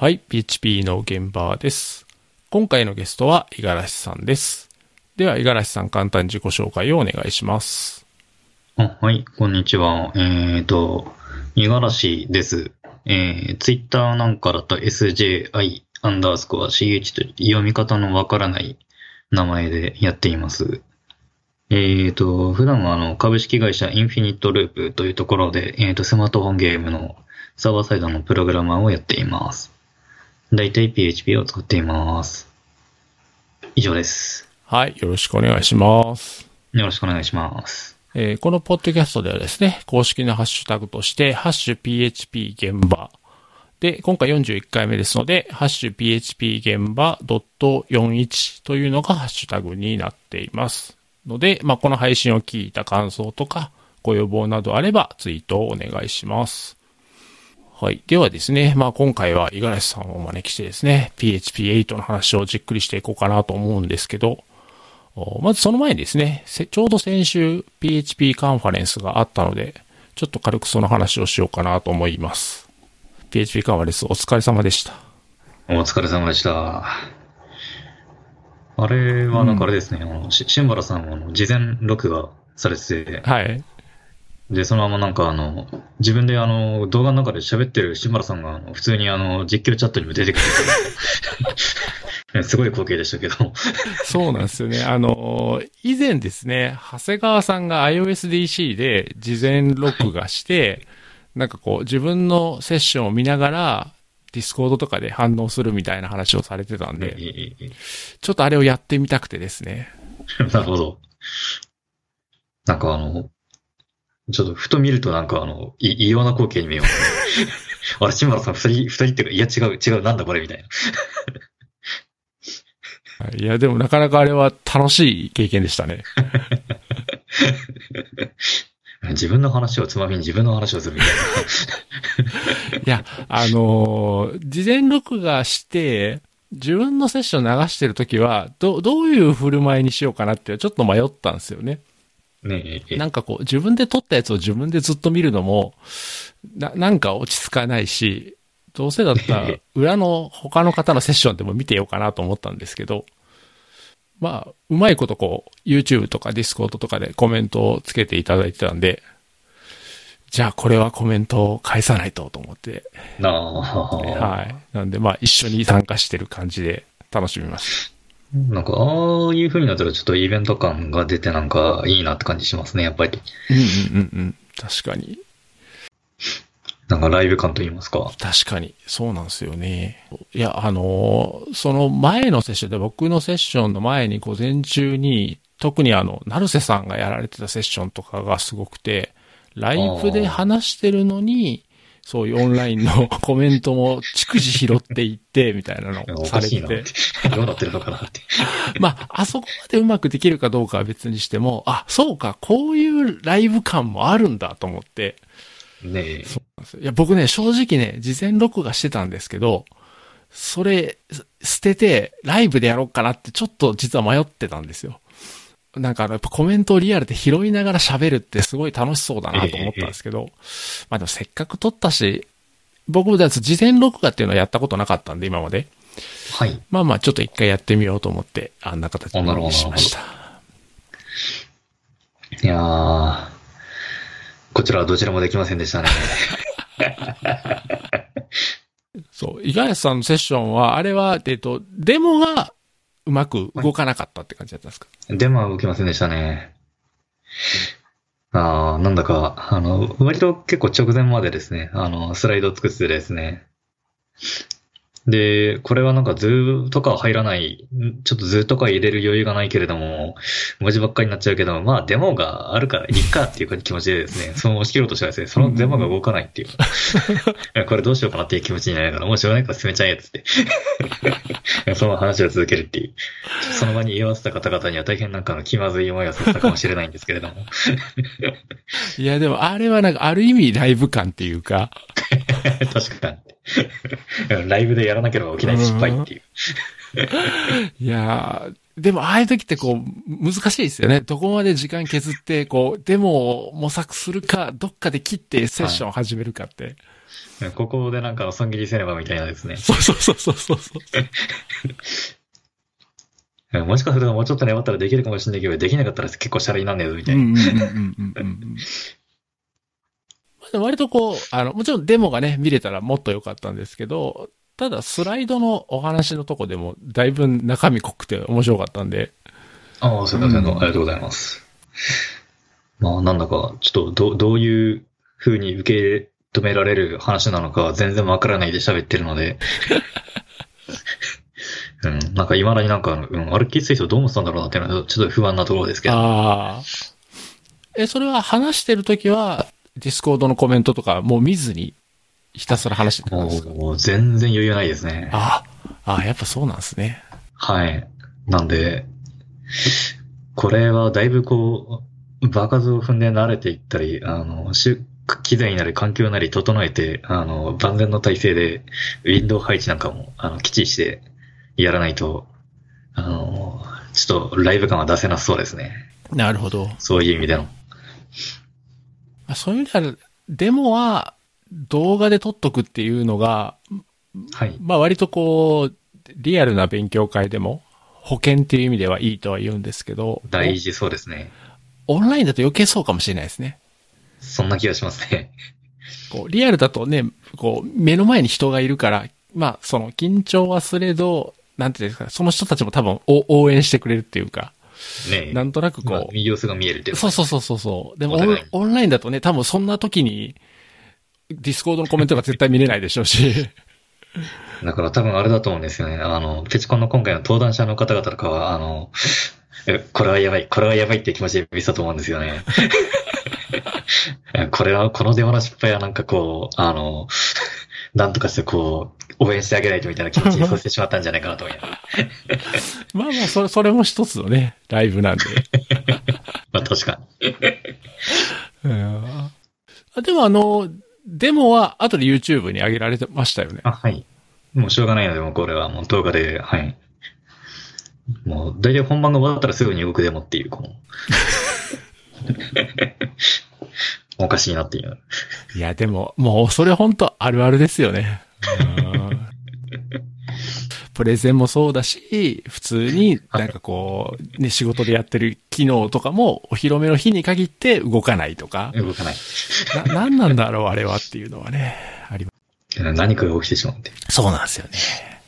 はい、PHP の現場です。今回のゲストは五十嵐さんです。では、五十嵐さん簡単に自己紹介をお願いします。あはい、こんにちは。えっ、と、五十嵐です。えー、ツイッターなんかだと SJI アンダースコア CH と読み方のわからない名前でやっています。えっ、と、普段はあの株式会社インフィニットループというところで、えっ、と、スマートフォンゲームのサーバーサイドのプログラマーをやっています。だいたい PHP を使っています。以上です。はい、よろしくお願いします。よろしくお願いします。えーこのポッドキャストではですね、公式のハッシュタグとして、ハッシュ PHP 現場。で、今回41回目ですので、ハッシュ PHP 現場 .41 というのがハッシュタグになっています。ので、まあ、この配信を聞いた感想とか、ご要望などあればツイートをお願いします。はい。ではですね、まあ、今回は五十嵐さんをお招きしてですね、PHP8 の話をじっくりしていこうかなと思うんですけど、おまずその前にですね、せちょうど先週 PHP カンファレンスがあったので、ちょっと軽くその話をしようかなと思います。PHP カンファレンスお疲れ様でした。お疲れ様でした。あれはなんかあれですね、あのしシンバラさんはあの事前録画されてて、はい。で、そのままなんかあの、自分であの、動画の中で喋ってるシンバラさんが普通にあの、実況チャットにも出てくる すごい光景でしたけど、そうなんですよね。あの、以前ですね、長谷川さんが iOSDC で事前録画して、なんかこう自分のセッションを見ながら、ディスコードとかで反応するみたいな話をされてたんで、ちょっとあれをやってみたくてですね。なるほど。なんかあの、ちょっとふと見るとなんかあの、い異様な光景に見えますね。あれ、シンバラさん二人、二人っていうか、いや違う、違う、なんだこれみたいな。はいいや、でもなかなかあれは楽しい経験でしたね。自分の話をつまみに自分の話をするみたいな。いや、あのー事前録画して、自分のセッション流してるときは、ど、どういう振る舞いにしようかなってちょっと迷ったんですよね。ね。え、なんかこう、自分で撮ったやつを自分でずっと見るのも、な、なんか落ち着かないし、どうせだったら、裏の他の方のセッションでも見てようかなと思ったんですけど、まあ、うまいことこう、YouTube とか Discord とかでコメントをつけていただいてたんで、じゃあこれはコメントを返さないとと思って、なあ、はい。なんでまあ一緒に参加してる感じで楽しみましなんか、ああいう風になったらちょっとイベント感が出てなんかいいなって感じしますね、やっぱり。た。うんうんうんうん。確かに。なんかライブ感と言いますか。確かに。そうなんですよね。いや、あのーその前のセッションで、僕のセッションの前に午前中に、特にあの、成瀬さんがやられてたセッションとかがすごくて、ライブで話してるのに、そういうオンラインのコメントも逐次拾っていって、みたいなのおをされて。どうなってるのかなって。まあ、あそこまでうまくできるかどうかは別にしても、あ、そうか、こういうライブ感もあるんだと思って、ねえ。そうなんですよいや、僕ね、正直ね、事前録画してたんですけど、それ、す捨てて、ライブでやろうかなってちょっと実は迷ってたんですよ。なんかあの、やっぱコメントをリアルで拾いながら喋るってすごい楽しそうだなと思ったんですけど、まあでもせっかく撮ったし、僕もだ事前録画っていうのはやったことなかったんで、今まで。はい。まあまあ、ちょっと一回やってみようと思って、あんな形にしました。いやー、こちらはどちらもできませんでしたね。そう。五十嵐さんのセッションは、あれは、えっと、デモがうまく動かなかったって感じだったんですか、デマは受けませんでしたね。ああ、なんだか、あの、割と結構直前までですね、あの、スライドを作ってですね。で、これはなんか図とかは入らない、んちょっと図とか入れる余裕がないけれども、文字ばっかりになっちゃうけど、まあデモがあるからいいかっていう気持ちでですね、その押し切ろうとしたらですね、そのデモが動かないっていう。いや これどうしようかなっていう気持ちになりながら、もうしょうがないから進めちゃえっつって。その話を続けるっていう。その場に居合わせた方々には大変なんかの気まずい思いをさせたかもしれないんですけれども。いや、でも、あれはなんか、ある意味ライブ感っていうか、確かに。ライブでやらなければ起きない失敗っていう。いやーでも、ああいう時ってこう、難しいですよね。どこまで時間削って、こう、デモを模索するか、どっかで切ってセッションを始めるかって。ここでなんか損切りせねばみたいなですね。そうそうそうそうそうそう。もしかするともうちょっと粘ったらできるかもしれないけど、できなかったら結構シャレになんねえぞみたいな。割とこう、あの、もちろんデモがね、見れたらもっと良かったんですけど、ただスライドのお話のとこでも、だいぶ中身濃くて面白かったんで、ああ、すいません、うんありがとうございます。まあ、なんだか、ちょっとど、どういう風に受け止められる話なのか全然わからないで喋ってるので、うん、なんか未だになんか、うん、歩き水素どう思ってたんだろうなっていうのはちょっと不安なところですけど。ああ。え、それは話してるときは、ディスコードのコメントとかもう見ずに、ひたすら話してたんですか？もう全然余裕ないですね。ああ、ああ、やっぱそうなんですね。はい。なんで、これはだいぶこう、場数を踏んで慣れていったり、あの、し機材なり環境なり整えて、あの、万全の体制で、ウィンドウ配置なんかも、あの、きっちりしてやらないと、あの、ちょっとライブ感は出せなそうですね。なるほど。そういう意味での。あそういう意味では、デモは動画で撮っとくっていうのが、はい。まあ割とこう、リアルな勉強会でも、保険っていう意味ではいいとは言うんですけど、大事そうですね。オオンラインだと余計そうかもしれないですね。そんな気がしますね。こう、リアルだとね、こう、目の前に人がいるから、まあ、その、緊張はすれど、なんていうんですか、その人たちも多分、お応援してくれるっていうか、ねなんとなくまあこう、様子が見えるっていうのそうそうそうそうそう。でもオン、オンラインだとね、多分そんな時に、Discord のコメントが絶対見れないでしょうし。だから多分あれだと思うんですよね。あの、ペチコンの今回の登壇者の方々とかは、あの、えこれはやばい、これはやばいって気持ちで見てたと思うんですよね。これは、このデモの失敗はなんかこう、あの、なんとかしてこう、応援してあげないとみたいな気持ちにさせてしまったんじゃないかなと思います。まあまあ、それ、それも一つのね、ライブなんで。まあ確かに。うんあでもあの、デモは後で YouTube に上げられてましたよね。あ、はい。もうしょうがないので、もうこれはもう動画で、はい。もう、大体本番が終わったらすぐに動くデモっていう、この。おかしいなっていう。いや、でも、もうそれ本当あるあるですよね。うんプレゼンもそうだし、普通になんかこう、ね、仕事でやってる機能とかもお披露目の日に限って動かないとか、動かない。な、なんなんだろうあれはっていうのはね、ありま何かが起きてしまうんで。す。そうなんですよね。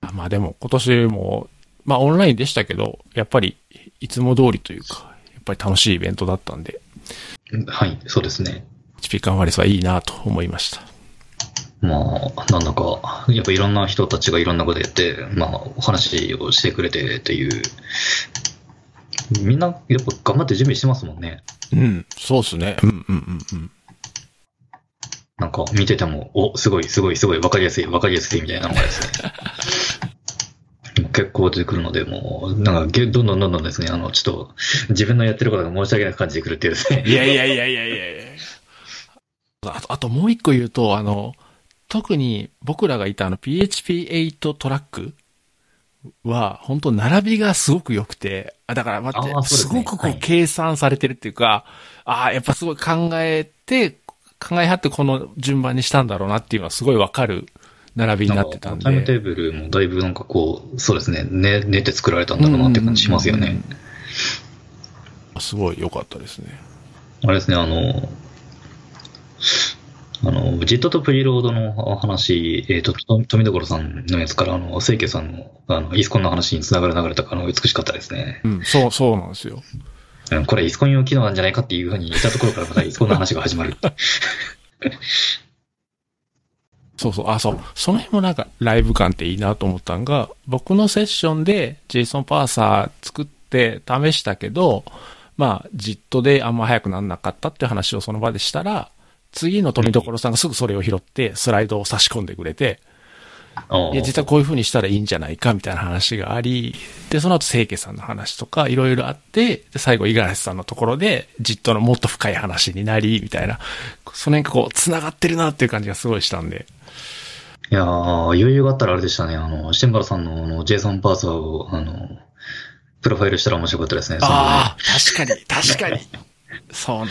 あまあでも今年も、まあオンラインでしたけど、やっぱりいつも通りというか、やっぱり楽しいイベントだったんで、はい、そうですね。チピカンワレスはいいなと思いました。まあ、なんだか、やっぱいろんな人たちがいろんなことやって、まあ、お話をしてくれてっていう。みんな、やっぱ頑張って準備してますもんね。うん、そうですね。うん、うん、うん、うん。なんか、見てても、お、すごい、すごい、すごい、わかりやすい、わかりやすいみたいなのがですね。結構出てくるので、もう、なんか、げどんどんどんどんですね、あの、ちょっと、自分のやってることが申し訳なく感じてくるっていうですね。いやいやいやいやいやいやあと、あともう一個言うと、あの、特に僕らがいたあの PHP8 トラックは、本当並びがすごく良くて、あだから待って、すすね。ごくこうはい。計算されてるっていうか、ああ、やっぱすごい考えて、考えはってこの順番にしたんだろうなっていうのはすごいわかる並びになってたんで。タイムテーブルもだいぶなんかこう、そうですね、ね、練って作られたんだろうなって感じしますよね。うん。すごい良かったですね。あれですね、あの、あの、ジットとプリロードの話、えっ、と、と富所さんのやつから、あの、清家さんの、あの、イースコンの話につながる流れとか、あの、美しかったですね。うん、そう、そうなんですよ。うんこれイースコン用機能なんじゃないかっていうふうに言ったところからまたイースコンの話が始まる。そうそう、あ、そう。その辺もなんかライブ感っていいなと思ったんが、僕のセッションで JSON パーサー作って試したけど、まあ、じっとであんま早くなんなかったっていう話をその場でしたら、次の富所さんがすぐそれを拾ってスライドを差し込んでくれて、いや、実はこういう風にしたらいいんじゃないかみたいな話があり、で、その後清家さんの話とかいろいろあって、で、最後五十嵐さんのところで、じっとのもっと深い話になり、みたいな、その辺がこう、繋がってるなっていう感じがすごいしたんで、いやー、余裕があったらあれでしたね。あの、シェンバラさんのあの JSON パーサーを、あの、プロファイルしたら面白かったですね。ああ、確かに、確かに。そうなん。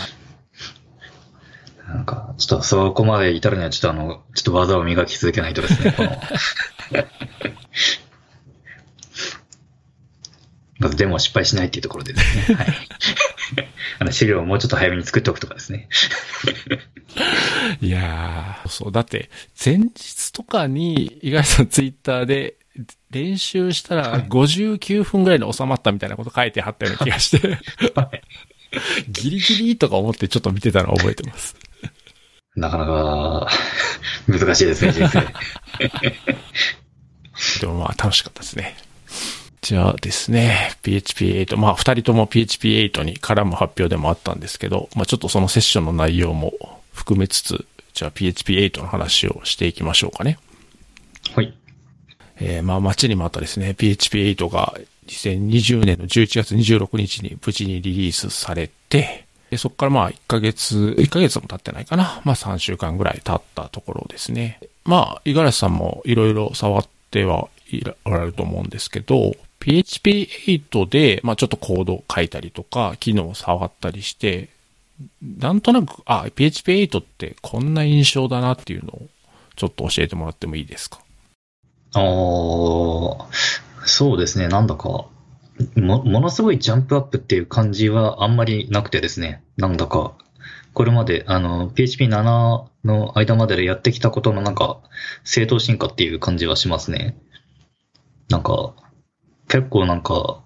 なんか、ちょっとそこまで至るには、ちょっとあの、ちょっと技を磨き続けないとですね、この まずでも失敗しないっていうところでですね。はい。あの資料をもうちょっと早めに作っておくとかですね。いやー、そう、だって、前日とかに、井上さんツイッターで、練習したら59分ぐらいに収まったみたいなこと書いてはったような気がして、はい ギリギリとか思ってちょっと見てたのを覚えてます。なかなか、難しいですね、人生。でもまあ楽しかったですね。じゃあですね、PHP8、まあ二人とも PHP8 に絡む発表でもあったんですけど、まあちょっとそのセッションの内容も含めつつ、じゃあ PHP8 の話をしていきましょうかね。はい。えーまあ待ちに待ったですね、PHP8 が2020年の11月26日に無事にリリースされて、でそこからまあ1ヶ月、1ヶ月も経ってないかな。まあ3週間ぐらい経ったところですね。まあ、五十嵐さんもいろいろ触ってはいらおられると思うんですけど、PHP8 で、まあちょっとコード書いたりとか、機能を触ったりして、なんとなく、あ、PHP8 ってこんな印象だなっていうのを、ちょっと教えてもらってもいいですか？あーそうですね、なんだか、も、ものすごいジャンプアップっていう感じはあんまりなくてですね、なんだか、これまで、あの、PHP7 の間まででやってきたことのなんか、正当進化っていう感じはしますね。なんか、結構なんか、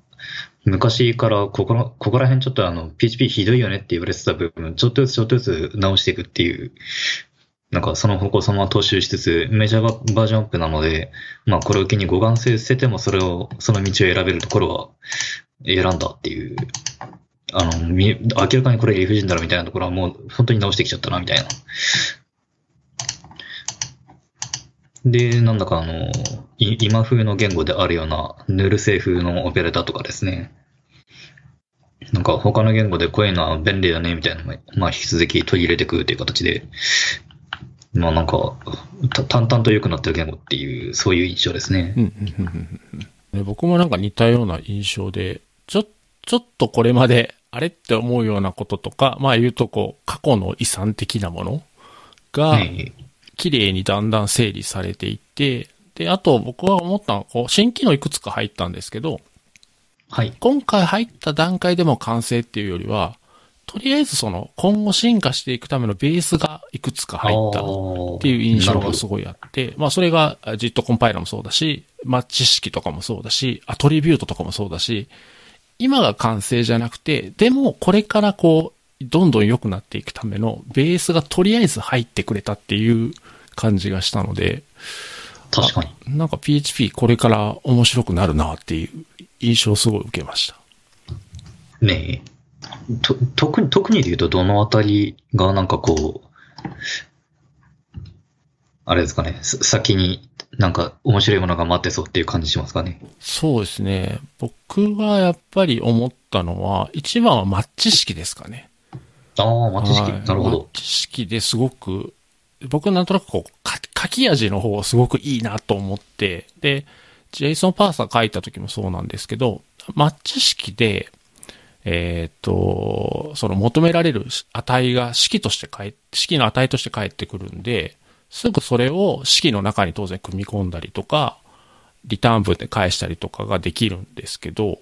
昔からここら、ここら辺ちょっとあの、PHP ひどいよねって言われてた部分、ちょっとずつちょっとずつ直していくっていう、なんかその方向そのまま踏襲しつつ、メジャーバージョンアップなので、まあこれを機に互換性捨ててもそれを、その道を選べるところは選んだっていう、あの、明らかにこれ理不尽だろみたいなところはもう本当に直してきちゃったなみたいな。で、なんだかあの、今風の言語であるようなヌル製風のオペレーターとかですね。なんか他の言語でこういうのは便利だねみたいなのも、まあ引き続き取り入れていくっていう形で、まあなんか、た淡々と良くなってる言語っていう、そういう印象ですね僕もなんか似たような印象で、ちょ、ちょっとこれまで、あれって思うようなこととか、まあ言うとこう、過去の遺産的なものが、はい。綺麗にだんだん整理されていって、で、あと僕は思ったのは、こう、新機能いくつか入ったんですけど、はい。今回入った段階でも完成っていうよりは、とりあえずその、今後進化していくためのベースがいくつか入ったっていう印象がすごいあって、まあそれがあ JIT コンパイラーもそうだし、マッチ式とかもそうだし、アトリビュートとかもそうだし、今が完成じゃなくて、でもこれからこう、どんどん良くなっていくためのベースがとりあえず入ってくれたっていう感じがしたので、確かに。なんか PHP これから面白くなるなっていう印象をすごい受けました。ねえ。と、特に、特にで言うとどのあたりがなんかこう、あれですかね、さ先になんか面白いものが待ってそうっていう感じしますかね。そうですね。僕がやっぱり思ったのは、一番はマッチ式ですかね。ああ、マッチ式。はいなるほど。マッチ式ですごく、僕なんとなくこう、か書き味の方すごくいいなと思って、で、JSON パーサー書いた時もそうなんですけど、マッチ式で、えっ、と、その求められる値が式として返式の値として返ってくるんで、すぐそれを式の中に当然組み込んだりとか、リターン文で返したりとかができるんですけど、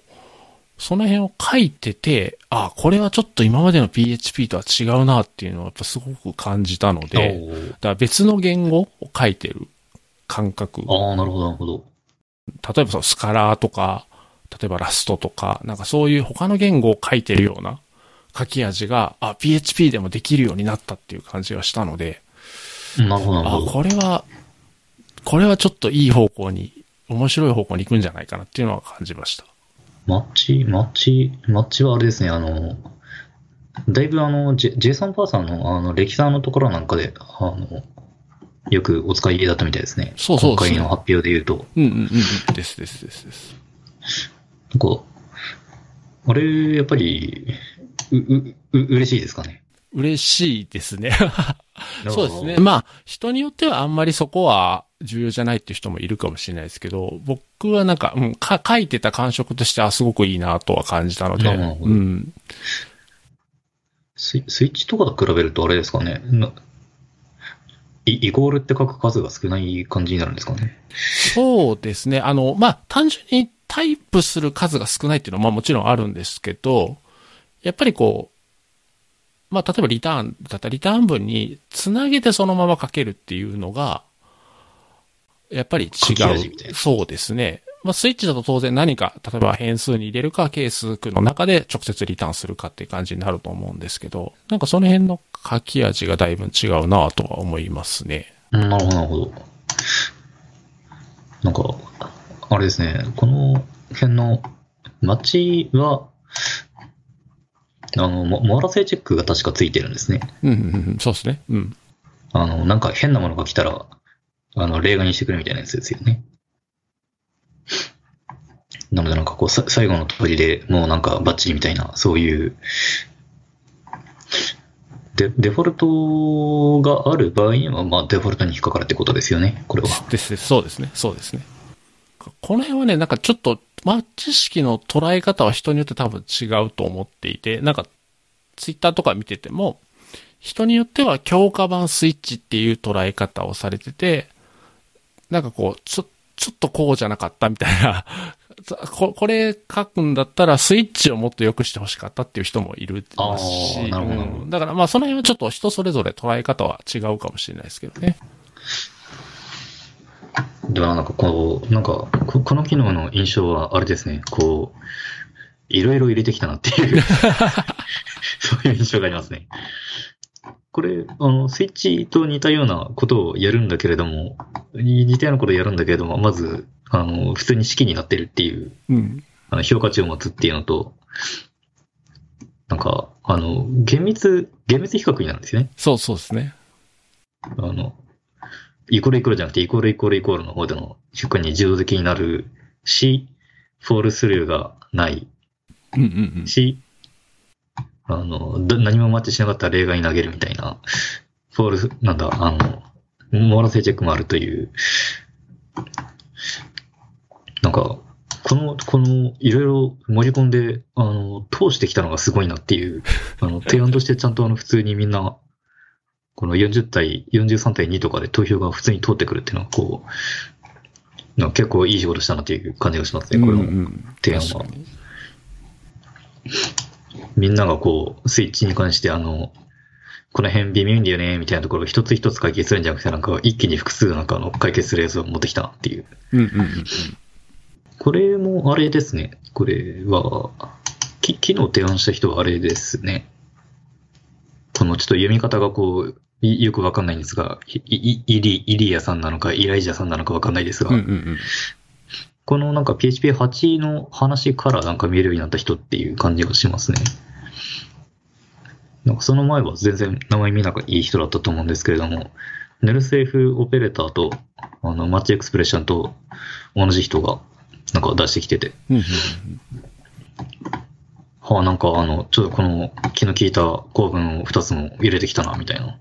その辺を書いてて、あ、これはちょっと今までの PHP とは違うなっていうのをやっぱすごく感じたので、だから別の言語を書いてる感覚。ああ、なるほど、なるほど。例えばそのスカラーとか、例えばラストとか、なんかそういう他の言語を書いてるような書き味が、あ、PHP でもできるようになったっていう感じがしたので、なるほど、あ。これは、これはちょっといい方向に、面白い方向に行くんじゃないかなっていうのは感じました。マッチ、マッチ、マッチはあれですね、あの、だいぶあの、J- JSON パーサーのあの、歴史のところなんかで、あの、よくお使いだったみたいですね。そうそうね今回の発表で言うと。うんうんうんうん。ですですですです。なんか、あれ、やっぱり、う、う、う、嬉しいですかね？嬉しいですね。そうですね。まあ、人によってはあんまりそこは重要じゃないっていう人もいるかもしれないですけど、僕はなんか、うん、か、書いてた感触としてはすごくいいなとは感じたので、うん。スイスイッチとかと比べるとあれですかね？ないイコールって書く数が少ない感じになるんですかね？そうですね。あの、まあ、単純にタイプする数が少ないっていうのは、まあもちろんあるんですけど、やっぱりこう、まあ、例えばリターンだったらリターン文につなげてそのまま書けるっていうのが、やっぱり違う。そうですね。まあ、スイッチだと当然何か、例えば変数に入れるか、係数の中で直接リターンするかっていう感じになると思うんですけど、なんかその辺の書き味がだいぶ違うなとは思いますね。なるほど。なんか、あれですね、この辺の街は、あの、モモアラ性チェックが確かついてるんですね。うん、うん、うん、そうですね。うん。あの、なんか変なものが来たら、あの、例外にしてくれみたいなやつですよね。なのでなんかこう、さ最後の鳥でもうなんかバッチリみたいな、そういう、デデフォルトがある場合には、まあデフォルトに引っかかるってことですよね、これは。ですです、そうですね、そうですね。この辺はね、なんかちょっと、まあ、知識の捉え方は人によって多分違うと思っていて、なんか、ツイッターとか見てても、人によっては強化版スイッチっていう捉え方をされてて、なんかこう、ちょ、ちょっとこうじゃなかったみたいな、ここれ書くんだったらスイッチをもっと良くしてほしかったっていう人もいるますし、うんだからまあその辺はちょっと人それぞれ捉え方は違うかもしれないですけどね。でもなんかこう、なんかこ、この機能の印象はあれですね、こう、いろいろ入れてきたなっていう、そういう印象がありますね。これ、あの、スイッチと似たようなことをやるんだけれども、似似たようなことをやるんだけれども、まず、あの、普通に式になってるっていう、うん。あの評価値を持つっていうのと、なんか、あの、厳密、厳密比較になるんですよね。そうそうですね。あの、イコールイコールじゃなくて、イコールイコールイコールの方での評価に自動的になるし、 fall through がない。うんうんうん。し、あの、だ何もマッチしなかったら例外に投げるみたいな、フォールス、なんだ、あの、モーラル性チェックもあるという、なんか、この、この、いろいろ盛り込んで、あの、通してきたのがすごいなっていう、あの、提案としてちゃんとあの、普通にみんな、この40対、43対2とかで投票が普通に通ってくるっていうのは、こう、な結構いい仕事したなっていう感じがしますね、これも。うんうん提案はみんながこう、スイッチに関してあの、この辺微妙だよね、みたいなところを一つ一つ解決するんじゃなくて、なんか一気に複数なんかあの解決するやつを持ってきたなっていう。うんうんうんうん。これもあれですね。これは、き昨日提案した人はあれですね。このちょっと読み方がこう、いよくわかんないんですが、いいイリ、イリアさんなのか、イライジャさんなのかわかんないですが、うんうんうん。このなんか PHP8 の話からなんか見えるようになった人っていう感じがしますね。なんかその前は全然名前見なくいい人だったと思うんですけれども、ネルセーフオペレーターとあのマッチエクスプレッションと同じ人がなんか出してきてて、うんうんはあなんかあの、ちょっとこの気の利いた構文を2つも入れてきたなみたいな、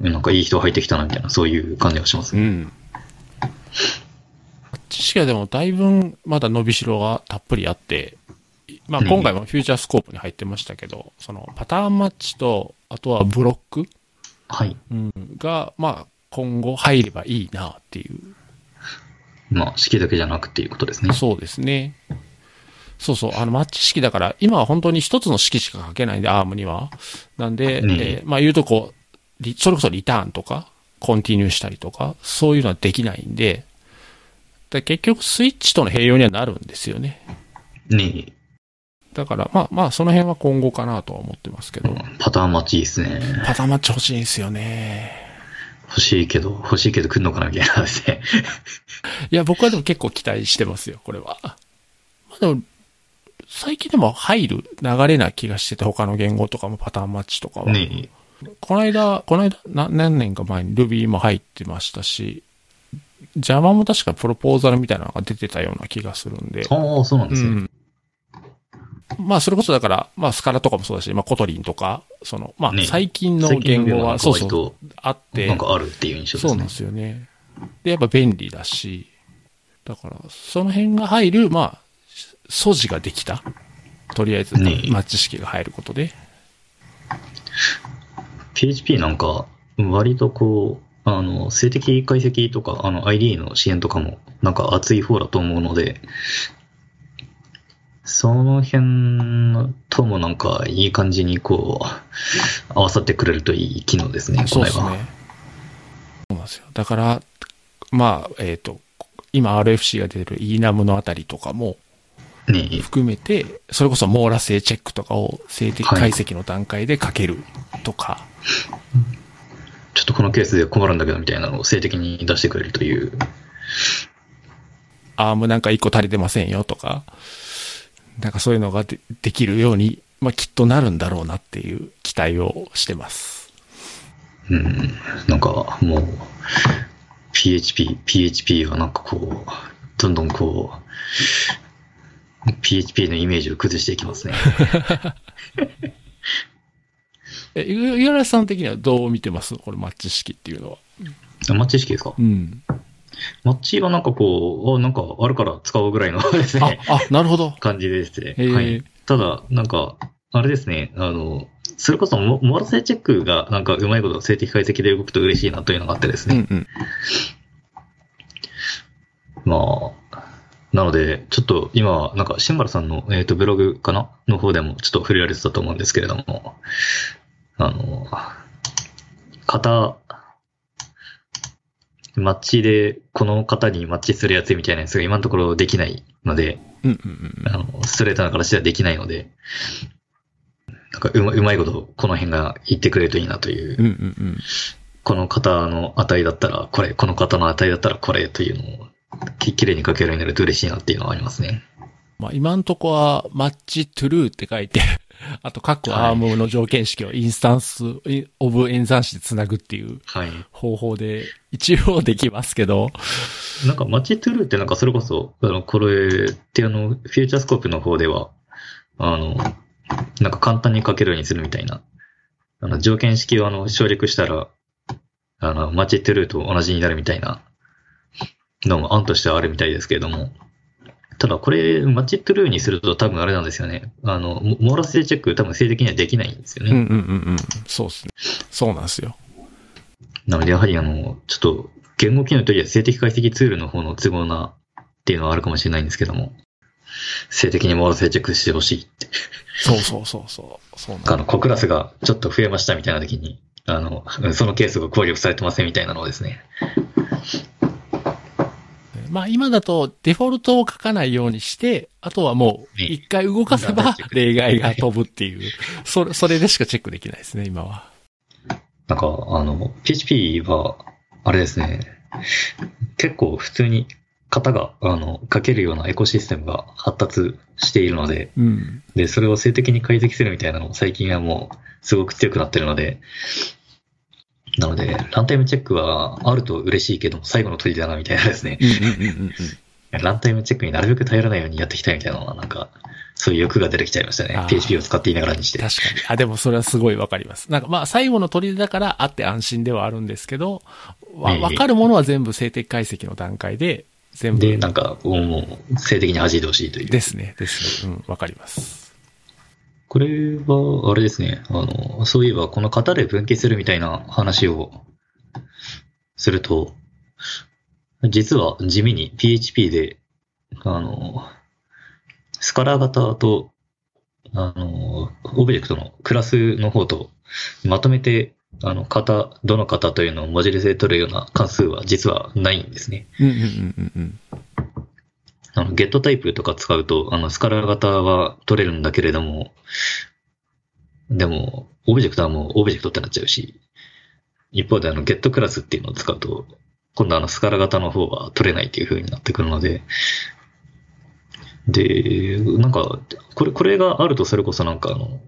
なんかいい人入ってきたなみたいな、そういう感じがしますね。うん。知識はでもだいぶまだ伸びしろがたっぷりあって、まあね今回もフューチャースコープに入ってましたけど、そのパターンマッチと、あとはブロック、はい。うん、が、まあ今後入ればいいなっていう。まあ、式だけじゃなくっていうことですね。そうですね。そうそう、あの、マッチ式だから、今は本当に一つの式しか書けないんで、アームには。なんで、ねえーまあ言うとこう、リそれこそリターンとか、コンティニューしたりとか、そういうのはできないんで、で結局スイッチとの併用にはなるんですよね。ねえ。だから、まあまあ、その辺は今後かなとは思ってますけど、パターン待ちいいですね。パターンマッチ欲しいんですよね。欲しいけど、欲しいけど来んのかなみたいなですね。いや、僕はでも結構期待してますよ、これは。まあでも、最近でも入る流れな気がしてて、他の言語とかもパターンマッチとかは。ねこの間、この間、な何年か前に Ruby も入ってましたし、Java も確かプロポーザルみたいなのが出てたような気がするんで。ああ、そうなんですね。うん。まあ、それこそだから、まあ、 Scala とかもそうだし、まあ、 Kotlin とか、その、まあ、ね最近の言語は、そうそう、あってなん、かあるっていう印象ですね。そうなんですよね。で、やっぱ便利だし、だから、その辺が入る、まあ、素地ができた。とりあえず、ねマッチ式が入ることで。PHP なんか、割とこう、あの、静的解析とか、あの、ID の支援とかも、なんか熱い方だと思うので、その辺ともなんか、いい感じにこう、合わさってくれるといい機能ですね、そうですね。そうなんですよ。だから、まあ、えっ、と、今 RFC が出てる ENAM のあたりとかもね含めて、それこそ網羅性チェックとかを静的解析の段階でかけるとか、ちょっとこのケースで困るんだけどみたいなのを静的に出してくれるという、アームなんか一個足りてませんよとか、なんかそういうのがでできるように、まあきっとなるんだろうなっていう期待をしてます。うん、なんかもう、PHP、PHP がなんかこう、どんどんこう、PHP のイメージを崩していきますね。え、ゆゆらさん的にはどう見てますこれマッチ式っていうのは。マッチ式ですか？うん。マッチはなんかこう、あ、なんかあるから使おうぐらいの ですあね、、あ、なるほど。感じですね。はい。ただ、なんか、あれですね、あの、それこそモ、モラセチェックがなんかうまいこと静的解析で動くと嬉しいなというのがあってですね。うんうん。まあ、なので、ちょっと今、なんか、シンバルさんの、えっ、と、ブログかな？の方でもちょっと触れられてたと思うんですけれども、あの、型、マッチで、この型にマッチするやつみたいなやつが今のところできないので、うんうんうん。あの、ストレートな形ではできないので、なんかうま、うまいこと、この辺が言ってくれるといいなといううんうんうん。この型の値だったらこれ、この型の値だったらこれというのをききれいに書けるようになると嬉しいなっていうのはありますね。まあ今んとこは、マッチトゥルーって書いて、あと各アームの条件式をインスタンスオブ演算子でつなぐっていうはい。方法で一応できますけど、なんかマッチトゥルーってなんかそれこそ、あの、これってあの、フューチャースコープの方では、あの、なんか簡単に書けるようにするみたいな。あの、条件式をあの、省略したら、あの、マッチトゥルーと同じになるみたいなのも案としてはあるみたいですけれども、ただこれ、マッチトゥルーにすると多分あれなんですよね。あの、モモーラスチェック多分性的にはできないんですよね。うんうんうんうん。そうですね。そうなんですよ。なので、やはりあの、ちょっと、言語機能というよりは性的解析ツールの方の都合なっていうのはあるかもしれないんですけども、性的にモーラスチェックしてほしいって。そうそうそうそう。そうあの、コクラスがちょっと増えましたみたいな時に、あの、そのケースが効力されてませんみたいなのをですね。まあ今だとデフォルトを書かないようにして、あとはもうね一回動かせば例外が飛ぶっていう、それ、それでしかチェックできないですね、今は。なんか、あの、PHP は、あれですね、結構普通に型が、あの、書けるようなエコシステムが発達しているので、うん。で、それを性的に解析するみたいなのも最近はもうすごく強くなってるので、なので、ランタイムチェックはあると嬉しいけど、最後の取りだなみたいなですね。ランタイムチェックになるべく頼らないようにやっていきたいみたいなのは、なんか、そういう欲が出てきちゃいましたね。PHP を使っていながらにして。確かに。あ、でもそれはすごいわかります。なんかまあ最後の砦だからあって安心ではあるんですけど、わ、かるものは全部静的解析の段階で、全部。で、なんか、もう、性的に弾いてほしいという。ですね、ですね。うん、わかります。これは、あれですね。あの、そういえば、この型で分岐するみたいな話をすると、実は地味に PHP で、あの、スカラー型と、あの、オブジェクトのクラスの方と、まとめて、あの、型、どの型というのを文字列で取るような関数は実はないんですね。うんうんうんうん。あの、ゲットタイプとか使うと、あの、スカラ型は取れるんだけれども、でも、オブジェクトはもうオブジェクトってなっちゃうし、一方であの、ゲットクラスっていうのを使うと、今度あの、スカラ型の方は取れないっていう風になってくるので、で、なんか、これ、これがあるとそれこそなんかあの、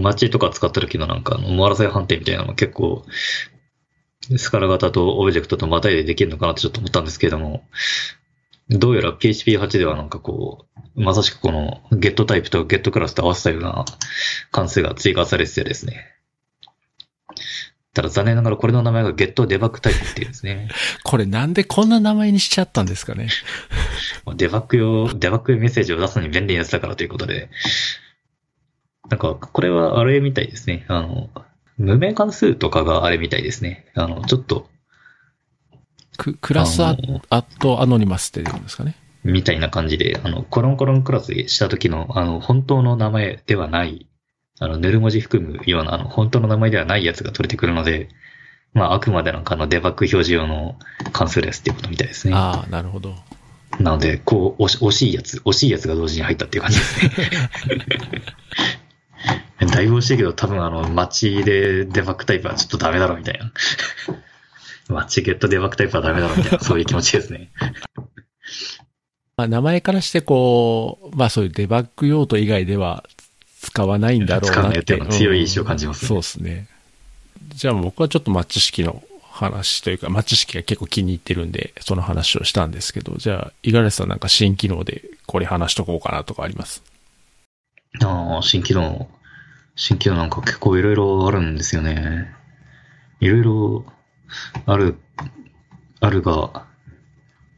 マッチとか使った時のなんかあの、モアラサイ判定みたいなのも結構、スカラ型とオブジェクトとまたいでできるのかなってちょっと思ったんですけれども、どうやら PHP8 ではなんかこう、まさしくこの get タイプと get クラスと合わせたような関数が追加されててですね。ただ残念ながらこれの名前がゲットデバッグタイプっていうんですね。これなんでこんな名前にしちゃったんですかね。デバッグ用、デバッグメッセージを出すのに便利なやつだからということで。なんか、これはあれみたいですね。あの、無名関数とかがあれみたいですね。あの、ちょっと、ククラスアアットアノニマスって言うんですかね。みたいな感じで、あの、コロンコロンクラスした時の、あの、本当の名前ではない、あの、塗る文字含むような、あの、本当の名前ではないやつが取れてくるので、まあ、あくまでなんかあの、デバッグ表示用の関数ですっていうことみたいですね。ああ、なるほど。なので、こう、惜し惜しいやつ、惜しいやつが同時に入ったっていう感じですね。だいぶ惜しいけど、多分あの、街でデバッグタイプはちょっとダメだろ、みたいな。街ゲットデバッグタイプはダメだろ、みたいな、そういう気持ちですね。まあ、名前からしてこう、まあそういうデバッグ用途以外では使わないんだろうなって。使わないっていうのは強い意志を感じますねそうですね。じゃあ僕はちょっとマッチ式の話というか、マッチ式が結構気に入ってるんで、その話をしたんですけど、じゃあ、五十嵐さんなんか新機能でこれ話しとこうかなとかあります？ああ、新機能。新機能なんか結構いろいろあるんですよね。いろいろある、あるが、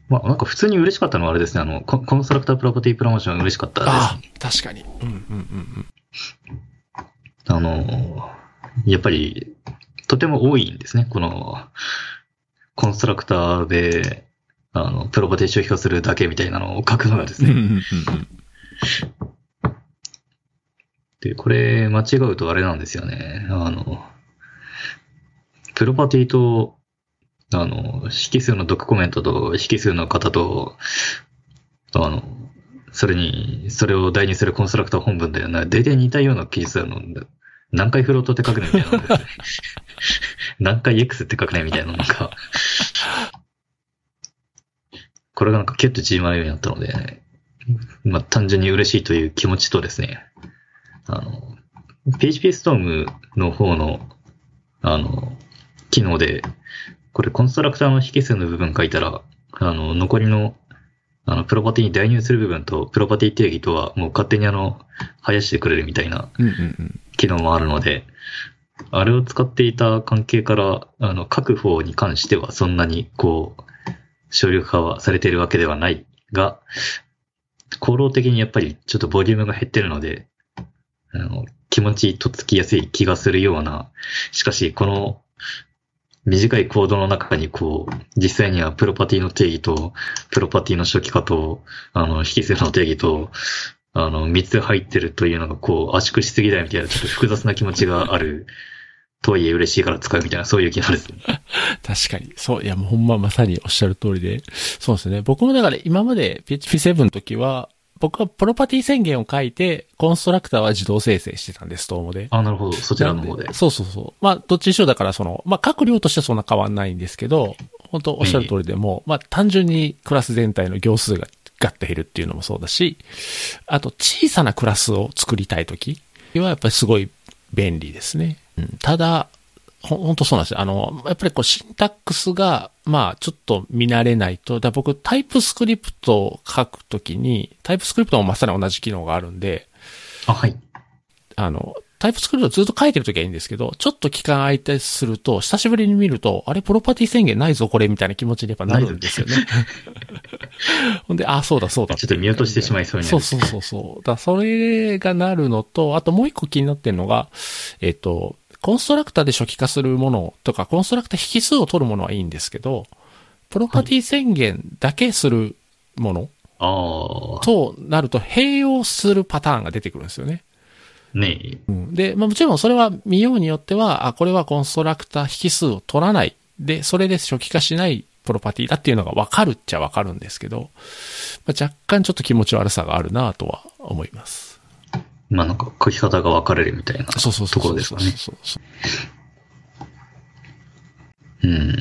まあなんか普通に嬉しかったのはあれですね、あの、ココンストラクタープロパティプロモーション嬉しかったです。ああ、確かに。うんうんうんうん。あの、やっぱり、とても多いんですね。この、コンストラクターで、あの、プロパティ消費化するだけみたいなのを書くのがですね。うんうんうんうんで、これ、間違うとあれなんですよね。あの、プロパティと、あの、引数の読コメントと引数の型と、あの、それに、それを代入するコンストラクター本文で、な大体似たような記述なので、何回フロートって書くねみたいなね。何回 X って書くねみたいな、なんか。これがなんかキュッと縮まるようになったので、まあ単純に嬉しいという気持ちとですね、あの、PHP Storm の方の、あの、機能で、これコンストラクターの引数の部分書いたら、あの、残りの、あの、プロパティに代入する部分と、プロパティ定義とは、もう勝手にあの、生やしてくれるみたいな。機能もあるので、あれを使っていた関係から、あの、各方に関してはそんなに、こう、省力化はされているわけではないが、行動的にやっぱりちょっとボリュームが減ってるので、あの、気持ちとっつきやすい気がするような、しかしこの短いコードの中にこう、実際にはプロパティの定義と、プロパティの初期化と、あの、引数の定義と、あの、三つ入ってるというのがこう、圧縮しすぎだよみたいな、ちょっと複雑な気持ちがある。とはいえ嬉しいから使うみたいな、そういう気になるんですね。確かに。そう。いや、もうほんままさにおっしゃる通りで。そうですね。僕もだから今まで PHP7 の時は、僕はプロパティ宣言を書いて、コンストラクターは自動生成してたんです、トーモで。あ、なるほど。そちらの方で。そうそうそう。まあ、どっちにしろだからその、まあ、書く量としてはそんな変わんないんですけど、本当おっしゃる通りでも、まあ、単純にクラス全体の行数がガッと減るっていうのもそうだし、あと小さなクラスを作りたいときはやっぱりすごい便利ですね。うん、ただ、ほん、とそうなんですよ。あの、やっぱりこうシンタックスが、まあ、ちょっと見慣れないと、だ僕タイプスクリプトを書くときに、タイプスクリプトもまさに同じ機能があるんで、あ、はい。あの、タイプスクリプトずっと書いてるときはいいんですけど、ちょっと期間空いたりすると、久しぶりに見ると、あれ、プロパティ宣言ないぞ、これ、みたいな気持ちにやっぱなるんですよね。ほんで、あ、そうだ、そうだちょっと見落としてしまいそうになる。そうそうそうそう。だそれがなるのと、あともう一個気になってるのが、えっ、と、コンストラクターで初期化するものとか、コンストラクター引数を取るものはいいんですけど、プロパティ宣言だけするものああ、となると併用するパターンが出てくるんですよね。ねえ。うんで、まあもちろんそれは見ようによっては、あ、これはコンストラクター引数を取らない。で、それで初期化しないプロパティだっていうのがわかるっちゃわかるんですけど、まあ、若干ちょっと気持ち悪さがあるなとは思います。まあなんか書き方が分かれるみたいなそうそうそう。ところですかね。そうそうそううん。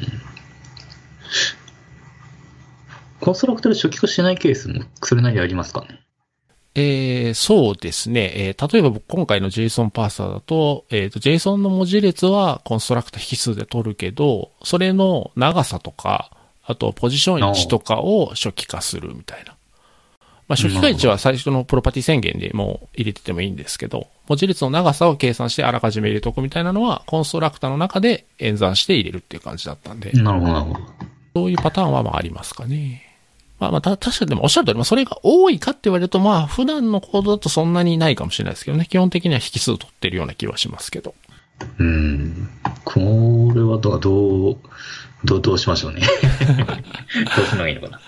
コンストラクターで初期化しないケースもそれなりありますかね？えー、そうですね。えー例えば僕今回の JSON パーサーだと、えっ、と、JSON の文字列はコンストラクター引数で取るけど、それの長さとか、あとポジション位置とかを初期化するみたいな。まあ、初期化位置は最初のプロパティ宣言でもう入れててもいいんですけど、文字列の長さを計算してあらかじめ入れておくみたいなのは、コンストラクタの中で演算して入れるっていう感じだったんで、なるほど、なるほど。そういうパターンはまあありますかね。まあまあ、た、確かにでもおっしゃる通り、まあそれが多いかって言われると、まあ普段のコードだとそんなにないかもしれないですけどね。基本的には引数取ってるような気はしますけど。うん。これはどう、どう、どう、しましょうね。どうするのがいいのかな。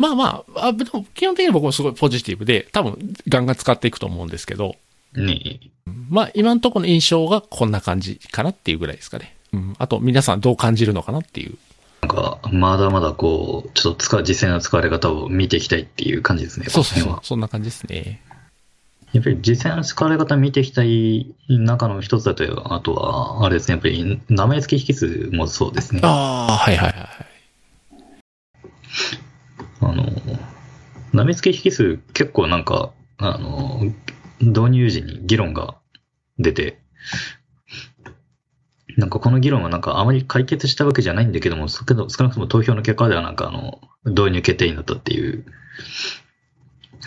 まあまあ、あでも基本的に僕はすごいポジティブで、多分ガンガン使っていくと思うんですけど、ねまあ今のところの印象がこんな感じかなっていうぐらいですかね。うん。あと皆さんどう感じるのかなっていう。なんか、まだまだこう、ちょっと使う、実際の使われ方を見ていきたいっていう感じですね。そうそうそう。そんな感じですね。やっぱり実際の使われ方見ていきたい中の一つだと、あとは、あれですね、やっぱり名前付け引数もそうですね。ああ、はいはいはい。あの、名前付け引数結構なんか、あの、導入時に議論が出て、なんかこの議論はなんかあまり解決したわけじゃないんだけども、少なくとも投票の結果ではなんかあの、導入決定になったっていう、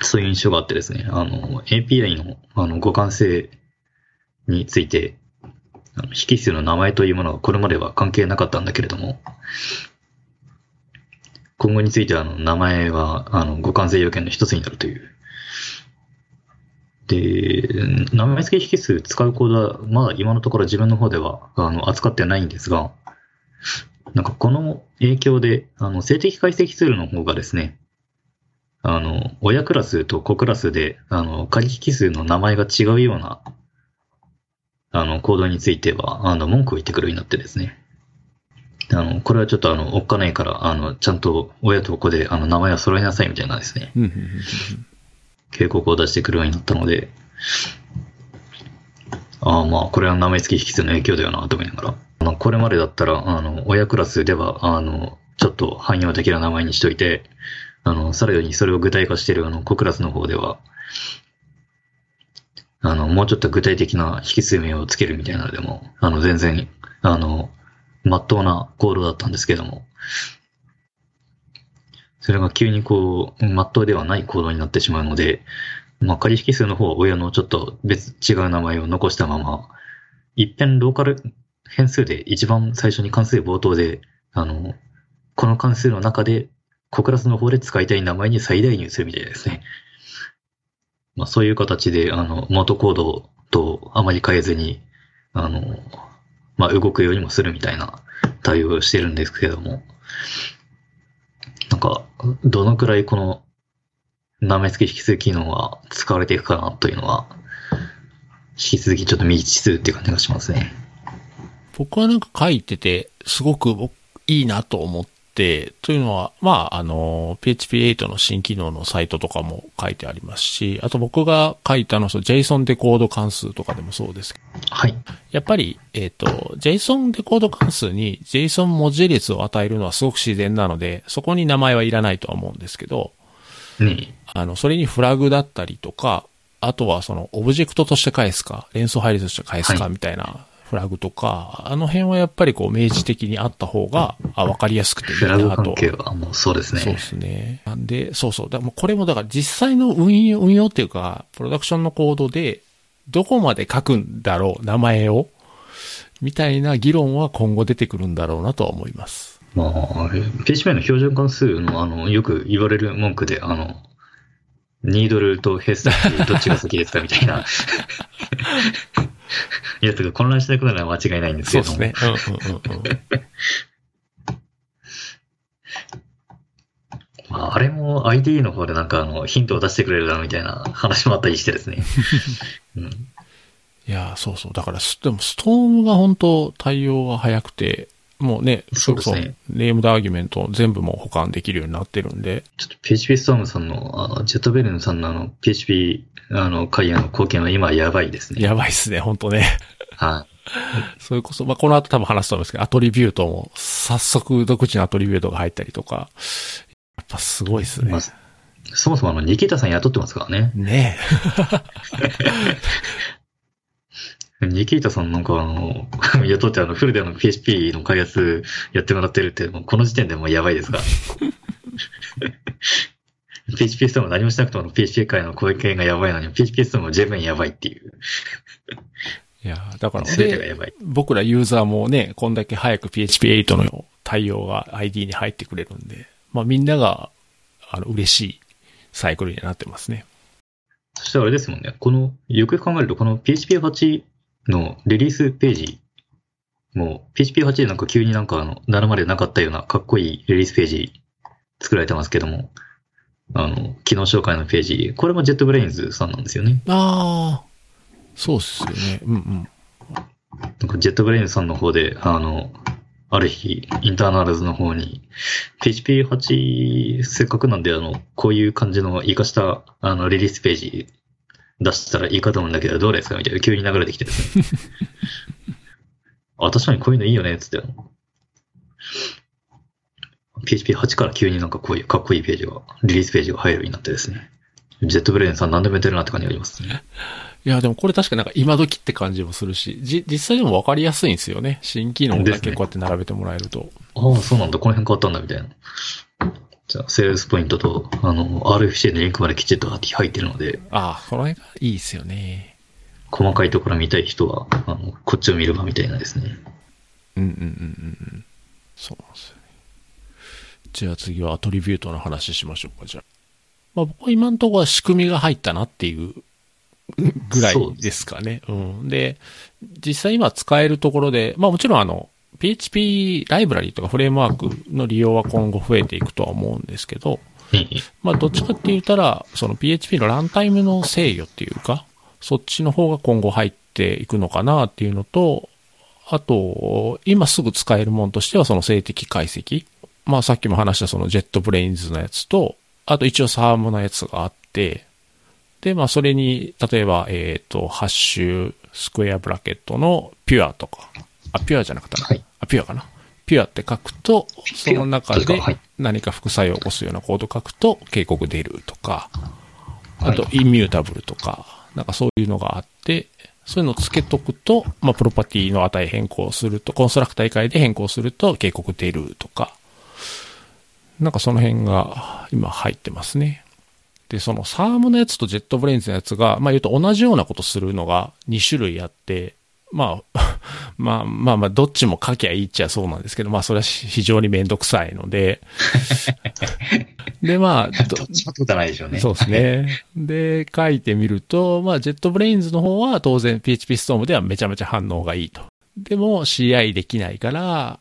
そういう印象があってですね、あの、API のあの互換性について、あの引数の名前というものはこれまでは関係なかったんだけれども、今後については、あの、名前は、あの、互換性要件の一つになるという。で、名前付け引数使うコードは、まだ今のところ自分の方では、あの、扱ってないんですが、なんかこの影響で、あの、静的解析ツールの方がですね、あの、親クラスと子クラスで、あの、仮引数の名前が違うような、あの、コードについては、あの、文句を言ってくるようになってですね。あの、これはちょっとあの、おっかないから、あの、ちゃんと親と子で、あの、名前を揃えなさいみたいなですね、警告を出してくるようになったので、ああ、まあ、これは名前付き引数の影響だよな、と思いながら。あの、これまでだったら、あの、親クラスでは、あの、ちょっと汎用的な名前にしといて、あの、さらにそれを具体化している、あの、子クラスの方では、あの、もうちょっと具体的な引数名をつけるみたいなのでも、あの、全然、あの、まっとうなコードだったんですけども、それが急にこう、まっとうではないコードになってしまうので、まあ、仮引数の方は親のちょっと別、違う名前を残したまま、一遍ローカル変数で一番最初に関数冒頭で、あの、この関数の中で、子クラスの方で使いたい名前に最大入するみたいですね。まあ、そういう形で、あの、元コードとあまり変えずに、あの、まあ、動くようにもするみたいな対応をしてるんですけども、なんか、どのくらいこの舐め付き引数機能は使われていくかなというのは、引き続きちょっと未知数っていう感じがしますね。僕はなんか書いてて、すごくいいなと思っ、というのは、まあ、あの、PHP8 の新機能のサイトとかも書いてありますし、あと僕が書いたのは、その JSON デコード関数とかでもそうですけど、はい。やっぱり、えっ、と、JSON デコード関数に JSON 文字列を与えるのはすごく自然なので、そこに名前はいらないとは思うんですけど、ねあの、それにフラグだったりとか、あとはそのオブジェクトとして返すか、連想配列として返すかはいみたいなフラグとか、あの辺はやっぱりこう明示的にあった方が、あ、わかりやすくていいフラグなと関。係はもうそうですね。そうですね。なんで、そうそう。だもうこれもだから実際の運用、運用っていうか、プロダクションのコードで、どこまで書くんだろう、名前を。みたいな議論は今後出てくるんだろうなとは思います。まあ、PHP の標準関数の、あの、よく言われる文句で、あの、ニードルとヘスタックどっちが先ですかみたいな。やつが混乱しないことなら間違いないんですけども。そうですね。うんうんうんうん。まあ、あれも IDE の方でなんかあの、ヒントを出してくれるだろうみたいな話もあったりしてですね。うん、いやー、そうそう。だからス、でもストームが本当対応が早くて、もうね、そうですねネームドアーギュメント全部もう保管できるようになってるんで、ちょっと PHP ストームさんの、あの、ジェットベルヌさんのあの、PHP、あの、会員の貢献は今やばいですね。やばいっすね、本当ね。は それこそ、まあ、この後多分話すと思うんですけど、アトリビュートも、早速独自のアトリビュートが入ったりとか、やっぱすごいっすい。ねまあ。そもそもあの、ニキータさん雇ってますからね。ね ニキータさんなんかあの、雇ってあの、フルであの PHP の開発やってもらってるって、もうこの時点でもうやばいですから。PHP ストーム何もしなくても PHP 界の攻撃がやばいのに、PHP ストームも十分やばいっていう。いや、だから、全てがやばい。僕らユーザーもね、こんだけ早く PHP8 の対応が ID に入ってくれるんで、まあみんなが、あの、嬉しいサイクルになってますね。そしてあれですもんね。この、よく考えると、この PHP8 のリリースページ、もう PHP8 でなんか急になんかあの、7までなかったようなかっこいいリリースページ作られてますけども、あの、機能紹介のページ、これも JetBrains さんなんですよね。ああ、そうっすよね。うんうん。なんか JetBrains さんの方で、あの、ある日、インターナルズの方に、PHP8 せっかくなんで、あの、こういう感じの活かした、あの、リリースページ出したらいいかと思うんだけど、どうですか？みたいな、急に流れてきてね。あ、確かにこういうのいいよね、つって。PHP8 から急になんかこういうかっこいいページが、リリースページが入るようになってですね。JetBrains さん何でもやってるなって感じがありますね。いや、でもこれ確かになんか今時って感じもするし、じ、実際でも分かりやすいんですよね。新機能だけこうやって並べてもらえると。ああ、そうなんだ、この辺変わったんだ、みたいな。じゃあ、セールスポイントと、あの、RFC のリンクまできちっと入ってるので、ああ、この辺がいいですよね。細かいところ見たい人は、あの、こっちを見ればみたいなですね。うんうんうんうんうん。そうなんですよね。じゃあ次はアトリビュートの話しましょうか、じゃあ。まあ僕は今のところは仕組みが入ったなっていうぐらいですかね。うん。で、実際今使えるところで、まあもちろんあの、PHP ライブラリーとかフレームワークの利用は今後増えていくとは思うんですけど、ええまあどっちかって言ったら、その PHP の runtime の制御っていうか、そっちの方が今後入っていくのかなっていうのと、あと、今すぐ使えるものとしてはその静的解析。まあさっきも話したその JetBrains のやつと、あと一応 Psalm のやつがあって、で、まあそれに、例えば、えっ、と、ハッシュ、スクエアブラケットのピュアとか、あ、ピュアじゃなかったな。はいあ、ピュアかな。ピュアって書くと、その中で何か副作用を起こすようなコード書くと警告出るとか、あとは、インミュータブルとか、なんかそういうのがあって、そういうのをつけとくと、まあ、プロパティの値変更すると、コンストラクター以外で変更すると警告出るとか、なんかその辺が今入ってますね。で、その Psalm のやつと JetBrains のやつが、まあ言うと同じようなことするのが2種類あって、まあ、まあまあまあ、どっちも書きゃいいっちゃそうなんですけど、まあそれは非常にめんどくさいので、でまあ、どどっちもってことはないでしょうね。そうですね。で、書いてみると、まあ、 JetBrains の方は当然 PHP ストームではめちゃめちゃ反応がいいと。でも CI できないから、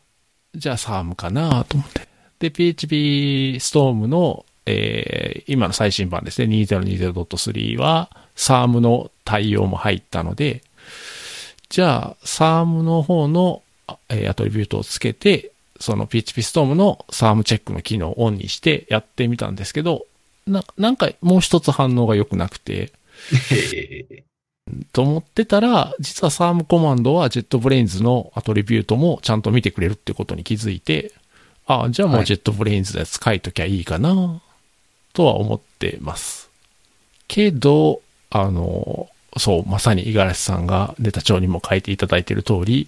じゃあ SARM かなと思って。で、PHP ストームの、えー、今の最新版ですね、2020.3は SARM の対応も入ったので、じゃあ SARM の方の、あえーアトリビュートをつけて、その PHP ストームの SARM チェックの機能をオンにしてやってみたんですけど、な、なんかもう一つ反応が良くなくて、え えと思ってたら、実は SARM コマンドは JetBrains のアトリビュートもちゃんと見てくれるってことに気づいて、あじゃあもうはい JetBrains のやつ書いときゃいいかな、とは思ってます。けど、あの、そう、まさに五十嵐さんがネタ帳にも書いていただいている通り、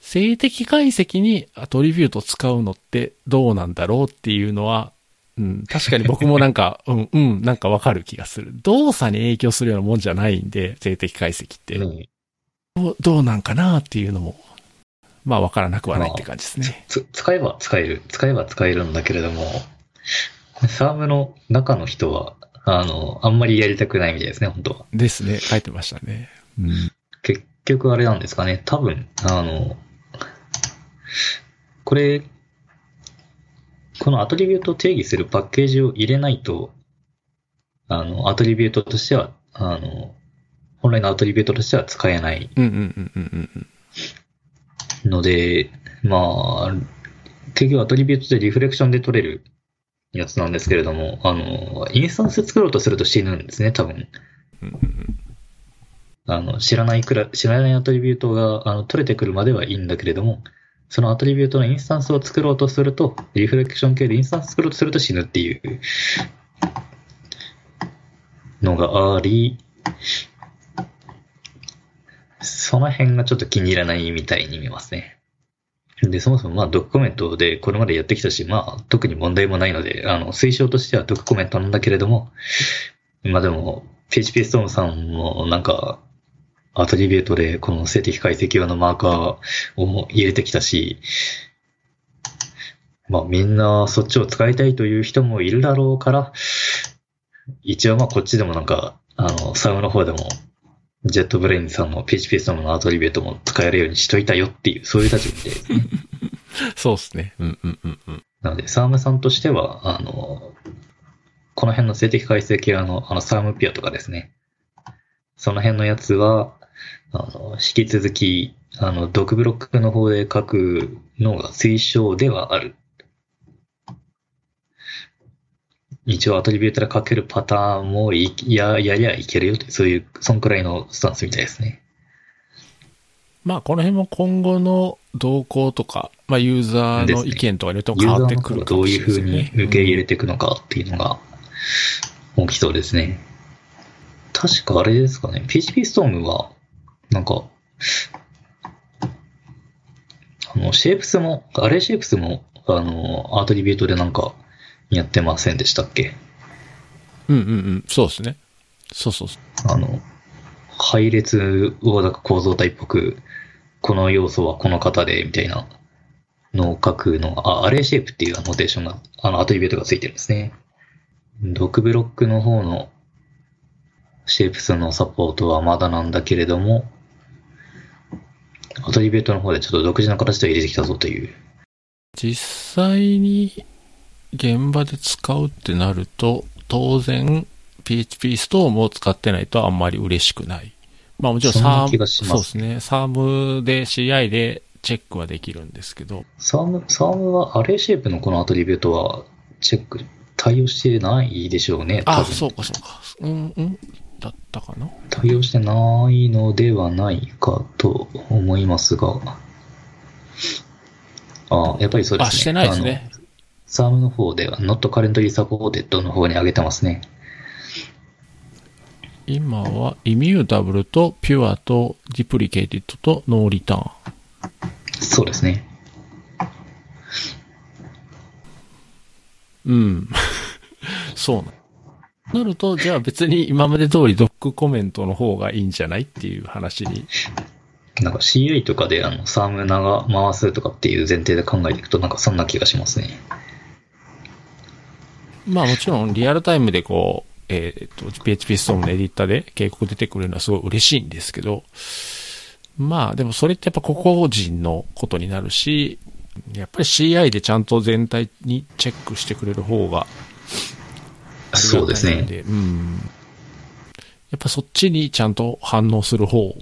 静的解析にアトリビュート使うのってどうなんだろうっていうのは、うん、確かに僕もなんか、うん、うん、なんかわかる気がする。動作に影響するようなもんじゃないんで、静的解析って。ねどうどうなんかなっていうのも、まあわからなくはないって感じですね。つ使えば使える。使えば使えるんだけれども、サームの中の人は、あの、あんまりやりたくないみたいですね、本当は。ですね。書いてましたね。うん。結局あれなんですかね。多分、あの、これ、このアトリビュートを定義するパッケージを入れないと、あの、アトリビュートとしては、あの、本来のアトリビュートとしては使えないうんうんうんうんうんうん。ので、まあ、結局アトリビュートでリフレクションで取れるやつなんですけれども、あの、インスタンス作ろうとすると死ぬんですね、多分。あの、知らないくら、知らないアトリビュートが、あの、取れてくるまではいいんだけれども、そのアトリビュートのインスタンスを作ろうとすると、リフレクション系でインスタンス作ろうとすると死ぬっていうのがあり、その辺がちょっと気に入らないみたいに見ますね。で、そもそもまあ、ドックコメントでこれまでやってきたし、まあ、特に問題もないので、あの、推奨としてはドックコメントなんだけれども、まあでも、PHP ストームさんもなんか、アトリビュートでこの静的解析用のマーカーを入れてきたし、まあみんなそっちを使いたいという人もいるだろうから、一応まあこっちでもなんか、あの、サウナの方でも、ジェットブレインさんの PHP ストームのアトリビュートも使えるようにしといたよっていう、そういう立場で、そうですね。うんうんうんうん。なので、サームさんとしては、あの、この辺の静的解析用の、あの、サームピアとかですね。その辺のやつは、あの、引き続き、あの、ドクブロックの方で書くのが推奨ではある。一応アトリビュートで書けるパターンもいや、やりゃいけるよって、そういう、そんくらいのスタンスみたいですね。まあ、この辺も今後の動向とか、まあ、ユーザーの意見とかによっても変わってくるかどうもしいうふうれないですねに受け入れていくのかっていうのが起きそうですね。確かあれですかね、PHP ストームは、なんか、あの、シェイプスも、アレイシェイプスも、あの、アートリビュートでなんか、やってませんでしたっけ？うんうんうん。そうですね。そうそうそう。あの、配列をなんか構造体っぽく、この要素はこの型で、みたいなのを書くのが、あ、 array shape っていう notation が、あの、 attribute がついてるんですね。 DocBlock の方の shapes のサポートはまだなんだけれども、 attribute の方でちょっと独自の形で入れてきたぞという。実際に現場で使うってなると、当然 PHP ストームを使ってないとあんまり嬉しくない。まあもちろんサーム、そうですね。サームで CI でチェックはできるんですけど、サーム、サームはアレイシェイプのこのアトリビュートはチェック対応してないでしょうね。あ、そうかそうか。うん、うん、だったかな。対応してないのではないかと思いますが、あやっぱりそうですね。あ、してないですね。 Psalm の方では Not Currently Supported の方に上げてますね。今は immutable と pure と deprecated と noreturn。そうですね。うん。そうな。なると、じゃあ別に今まで通り doc コメントの方がいいんじゃないっていう話に。なんか CI とかであのサーム長回すとかっていう前提で考えていくとなんかそんな気がしますね。まあもちろんリアルタイムでこう、えっ、と、PHP ストームのエディターで警告出てくるのはすごい嬉しいんですけど、まあでもそれってやっぱ個々人のことになるし、やっぱり CI でちゃんと全体にチェックしてくれる方がそうですね。うん。やっぱそっちにちゃんと反応する方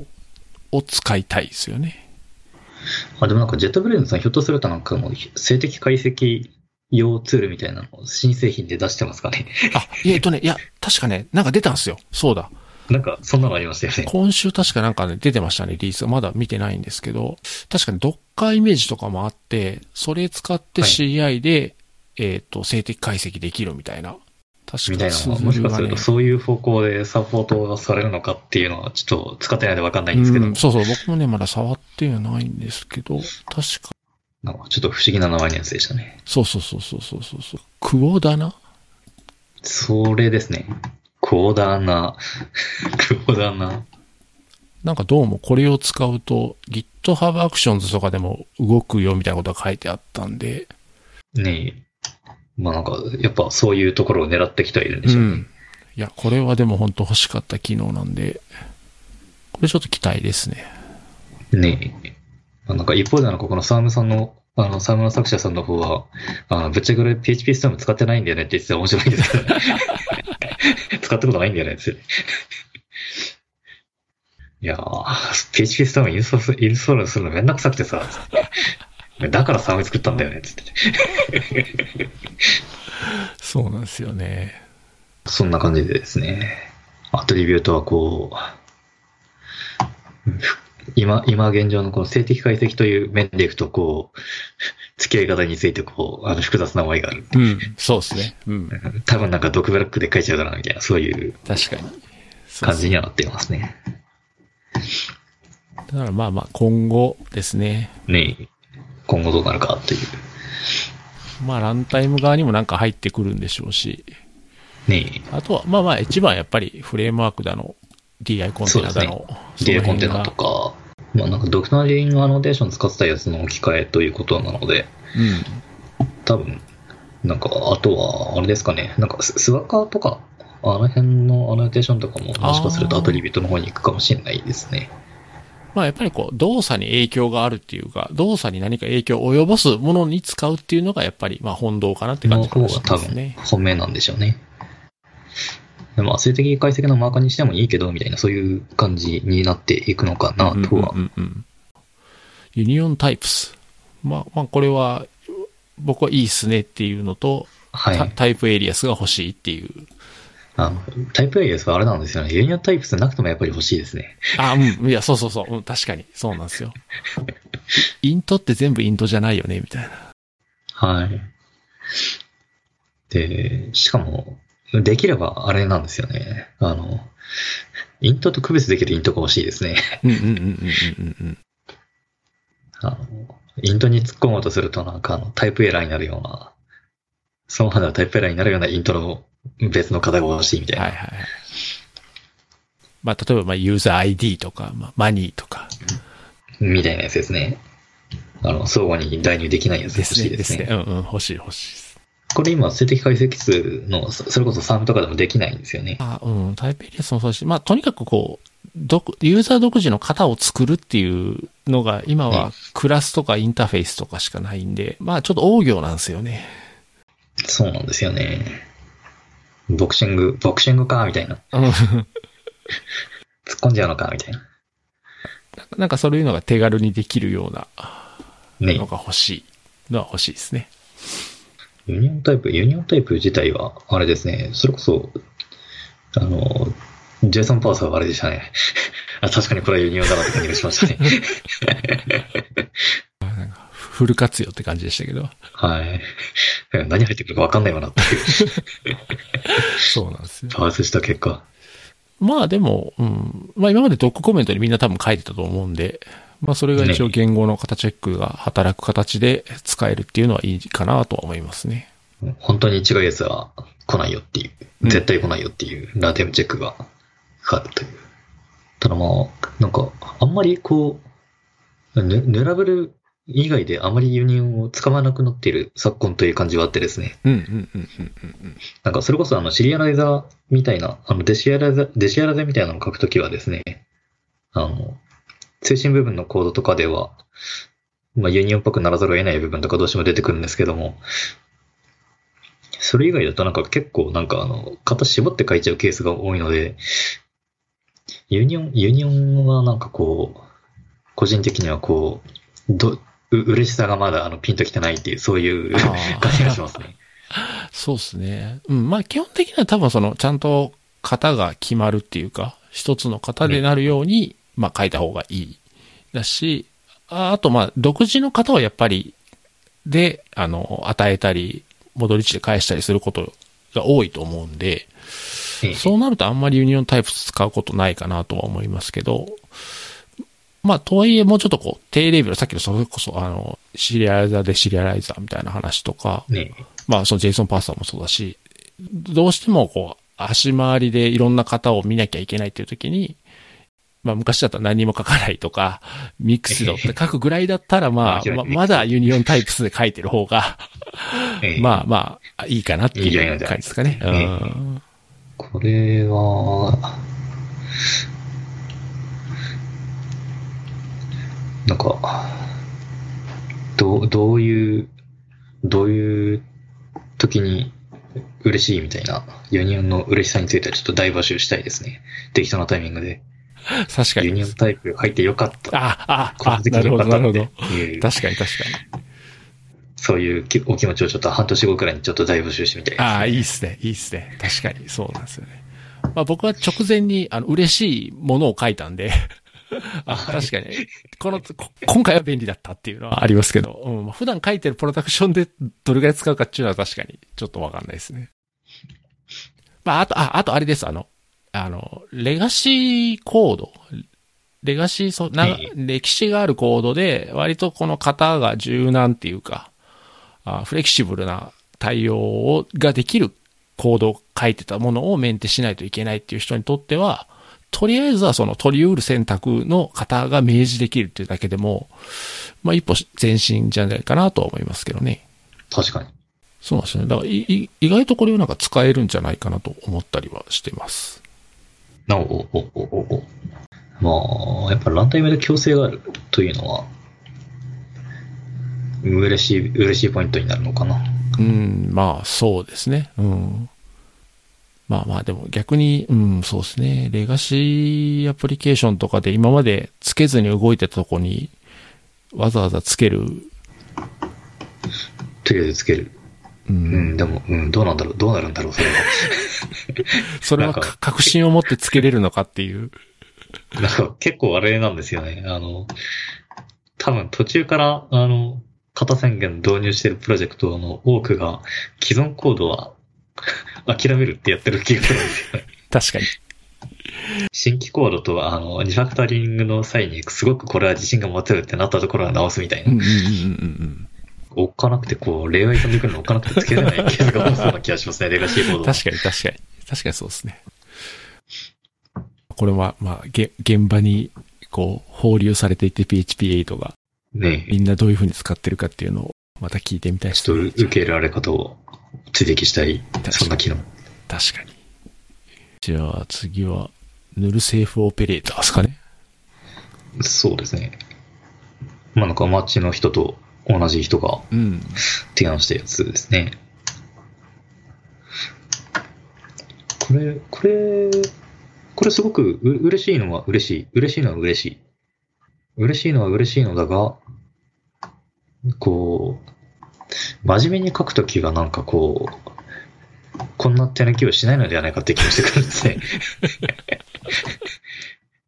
を使いたいですよね。あ、でもなんかジェットブレインさんひょっとするとなんかもう静的解析用ツールみたいなのを新製品で出してますかね？あ、えっとね、いや、確かね、なんか出たんですよ。そうだ。なんかそんなのありましたよね。今週確かなんかね、出てましたね、リリース。まだ見てないんですけど、確かに Docker イメージとかもあって、それ使ってはい CI で、えっ、と、静的解析できるみたいな。確みたいなもしかするとそういう方向でサポートがされるのかっていうのはちょっと使ってないのでわかんないんですけど、うん、そうそう、僕もね、まだ触ってはないんですけど、確か、なんかちょっと不思議な名前のやつでしたね。そうそうそうそうそうそうそう。クオダナ？それですね。クオダーナ、クオダーナ。なんかどうもこれを使うと GitHub Actions とかでも動くよみたいなことが書いてあったんで、ねえ。まあなんか、やっぱそういうところを狙ってきてはいるんでしょうね。うん。いや、これはでも本当欲しかった機能なんで、これちょっと期待ですね。ねえ。まあなんか一方でなんかこのサームさんの、あの、サームの作者さんの方は、あの、ぶっちゃけ PHP ストーム使ってないんだよねって言ってたら面白いんですけど、ね、使ったことないんだよねって。いやー、PHP ストームインストールインストールするのめんどくさくてさ、だからサーム作ったんだよね、つって。そうなんですよね。そんな感じでですね、アトリビュートはこう、ふ今、今現状のこの静的解析という面でいくと、こう、付き合い方についてこう、あの、複雑な思いがある。うん。そうですね。うん。多分なんかドクブラックで書いちゃうだろうな、みたいな、そういう確かに。感じにはなっていますね。だからまあまあ今後ですね。ね今後どうなるかっていう。まあ、ランタイム側にもなんか入ってくるんでしょうし、ねあとは、まあまあ、一番やっぱりフレームワークだの、DI コンテナだの、え、デーコンテナとか、まあなんかドクターリングアノテーション使ってたやつの置き換えということなので、うん。多分、なんか、あとは、あれですかね、なんかス、スワカーとか、あの辺のアノテーションとかも、もしかするとアトリビュートの方に行くかもしれないですね。まあやっぱりこう、動作に影響があるっていうか、動作に何か影響を及ぼすものに使うっていうのがやっぱり、まあ本道かなって感のじがし方が多分ますね。本命なんでしょうね。でも、性的解析のマーカーにしてもいいけど、みたいな、そういう感じになっていくのかな、とはうんうんユニオンタイプス。まあ、まあこれは、僕はいいっすねっていうのと、はい。タタイプエリアスが欲しいっていう。あの、タイプ A ですはあれなんですよね。ユニオンタイプスなくてもやっぱり欲しいですね。あ、うん。いや、そうそうそう。うん、確かに。そうなんですよ。イントって全部イントじゃないよね、みたいな。はい。で、しかも、できればあれなんですよね。あの、イントと区別できるイントが欲しいですね。うんうんうんうんうんうんうん。あの、イントに突っ込もうとするとなんかあのタイプエラーになるような、そのまではタイプエラーになるようなイントの別の課題が欲しいみたいな。はいはいはい。まあ、例えば、まあ、ユーザー ID とか、まあ、マニーとかみたいなやつですね。あの、相互に代入できないやつが欲ですね。しいでね。ですすね。うんうん、欲しい欲しい。これ今、性的解析数の、そそれこそ3とかでもできないんですよね。あ、うん、タイプエリアスもそうだし、まあ、とにかくこう、独ユーザー独自の型を作るっていうのが、今うんはクラスとかインターフェースとかしかないんで、まあ、ちょっと大行なんですよね。そうなんですよね。 boxing、boxing か、みたいな。うん突っ込んじゃうのか、みたいな。なんかそういうのが手軽にできるようなねのが欲しいのは欲しいですね。 union type、union type 自体は、あれですね、それこそ、あの、 JSON parser はあれでしたね。あ確かにこれは union だなって感じがしましたね。フル活用って感じでしたけど。はい。何入ってくるか分かんないわなっていう、そうなんですよ。パースした結果。まあでも、うん。まあ今までドックコメントにみんな多分書いてたと思うんで、まあそれが一応言語の型チェックが働く形で使えるっていうのはいいかなとは思いますね。本当に違うやつは来ないよっていうう、ん絶対来ないよっていう、ラテムチェックがかかるという。ただまあ、なんか、あんまりこう、ね、 nullable 以外であまり union を使わなくなっている昨今という感じはあってですね。うんうんうんうんうんうん。なんかそれこそあの serializer みたいな、あの deserializer、deserializer みたいなのを書くときはですね、あの、精神部分のコードとかでは、まあ union っぽくならざるを得ない部分とかどうしても出てくるんですけども、それ以外だとなんか結構なんかあの、型絞って書いちゃうケースが多いので、union、union はなんかこう、個人的にはこう、ど、う嬉しさがまだあのピンときてないっていう、そういう感じがしますね。そうですね。うん。まあ基本的には多分その、ちゃんと型が決まるっていうか、一つの型でなるように、まあ書いた方がいい。だし、ああとまあ、独自の型はやっぱり、で、あの、与えたり、戻り値で返したりすることが多いと思うんで、ええそうなるとあんまりユニオンタイプ使うことないかなとは思いますけど、まあ、とはいえもうちょっとこう、低レベル、さっきのそれこそ、あの、シリアライザーでシリアライザーみたいな話とか、ねまあ、そのジェイソン・パーサーもそうだし、どうしてもこう、足回りでいろんな型を見なきゃいけないっていう時に、まあ昔だったら何も書かないとか、ミックスドって書くぐらいだったらまあ、ままだユニオンタイプスで書いてる方が、ええ まあまあ、いいかなっていう感じですかね。うええん。これは、なんか、どう、どういう、どういう時に嬉しいみたいな、 union の嬉しさについてはちょっと大募集したいですね。適当なタイミングで。確かに。 union type 入ってよかった。あ、あ、あ、なるほど、なるほど。確かに確かに。そういうきお気持ちをちょっと半年後くらいにちょっと大募集してみたいああ、いいっすね、いいっすね。確かに、そうなんですよね。まあ僕は直前に、あの、嬉しいものを書いたんで、あ確かに、この、こ今回は便利だったっていうのはありますけど、うん、まあ普段書いてるプロダクションでどれぐらい使うかっていうのは確かにちょっとわかんないですね。まあ、あと、あ、あとあれです、あの、あの、レガシーコードレガシーそ、なえ歴史があるコードで、割とこの型が柔軟っていうか、あフレキシブルな対応をができるコードを書いてたものをメンテしないといけないっていう人にとっては、とりあえずはその取り得る選択の型が明示できるっていうだけでも、まあ一歩前進じゃないかなとは思いますけどね。確かに。そうなんですね。だからいい意外とこれをなんか使えるんじゃないかなと思ったりはしてます。なお、お、お、お、お。まあ、やっぱランタイムで強制があるというのは、嬉しい、嬉しいポイントになるのかな。うん、まあそうですね。うん。まあまあでも逆に、うん、そうですね。レガシーアプリケーションとかで今までつけずに動いてたとこにわざわざつける。とりあえずつける。う。うんん、でも、うん、どうなんだろう、どうなるんだろう、それは。それは確信を持ってつけれるのかっていう。なんか結構あれなんですよね。あの、多分途中から、あの、型宣言導入してるプロジェクトの多くが、既存コードは 諦めるってやってる気がするんですよね。確かに。新規コードと、あの、リファクタリングの際に、すごくこれは自信が持てるってなったところは直すみたいな。うんうんうんうんうん。おっかなくて、こう、例外飛んでくるのおっかなくてつけれないケースが多そうな気がしますね、レガシーコードは。確かに確かに。確かにそうですね。これは、まあ、げ現場に、こう、放流されていて PHP8 がねみんなどういう風に使ってるかっていうのをまた聞いてみたいですちょっと受け入れられ方を追跡したい、そんな機能。確かに。じゃあ次は、ヌルセーフオペレーターですかね。そうですね。まあなんか街の人と同じ人がうん。提案したやつですね。これ、これ、これすごくう嬉しいのは嬉しい。嬉しいのは嬉しい。嬉しいのは嬉しいのだが、こう、真面目に書くときがなんかこう、こんな手抜きをしないのではないかって気がしてくるんですね。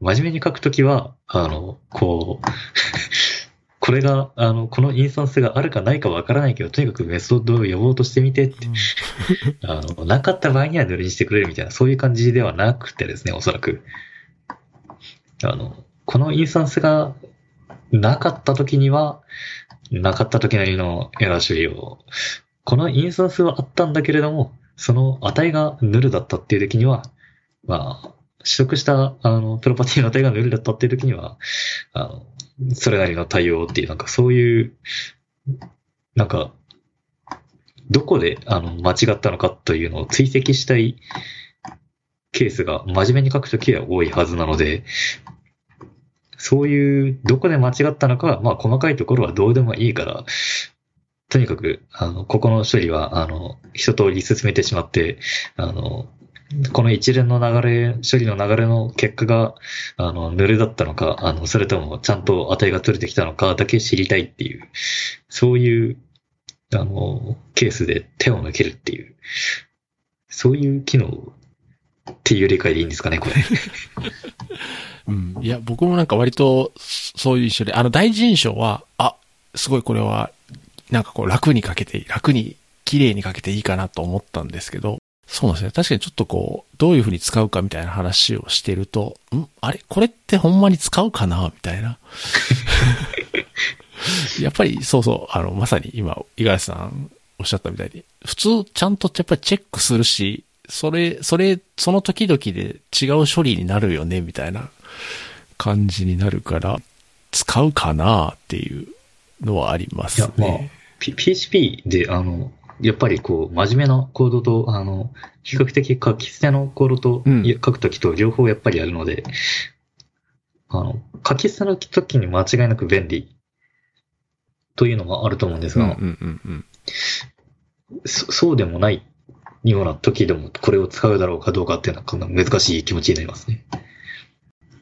真面目に書くときは、あの、こう、これが、あの、このインスタンスがあるかないかわからないけど、とにかくメソッドを呼ぼうとしてみてって、あの、なかった場合には塗りにしてくれるみたいな、そういう感じではなくてですね、おそらく。あの、このインスタンスがなかった時には、なかった時なりのエラー処理を、このインスタンスはあったんだけれども、その値がヌルだったっていう時には、まあ、取得した、あの、プロパティの値がヌルだったっていう時には、あの、それなりの対応っていう、なんかそういう、なんか、どこで、あの、間違ったのかというのを追跡したいケースが真面目に書くときは多いはずなので、そういう、どこで間違ったのかは、まあ細かいところはどうでもいいから、とにかく、あの、ここの処理は、あの、一通り進めてしまって、あの、この一連の流れ、処理の流れの結果が、あの、濡れだったのか、あの、それともちゃんと値が取れてきたのかだけ知りたいっていう、そういう、あの、ケースで手を抜けるっていう、そういう機能っていう理解でいいんですかね、これ。うん。いや、僕もなんか割と、そういう印象で、あの、第一印象は、あ、すごいこれは、なんかこう楽にかけて、楽に、綺麗にかけていいかなと思ったんですけど、そうなんですね。確かにちょっとこう、どういう風に使うかみたいな話をしてると、ん？あれ？これってほんまに使うかな？みたいな。やっぱり、そうそう、あの、まさに今、五十嵐さんおっしゃったみたいに、普通ちゃんとやっぱりチェックするし、それ、それ、その時々で違う処理になるよね、みたいな。感じになるから、使うかな？っていうのはありますいや、まあね。、P- PHP で、あの、やっぱりこう、真面目なコードと、あの、比較的書き捨てのコードと、うん書くときと両方やっぱりあるので、あの、書き捨てのときに間違いなく便利というのがあると思うんですが。そそうでもないような時でもこれを使うだろうかどうかっていうのは難しい気持ちになりますね。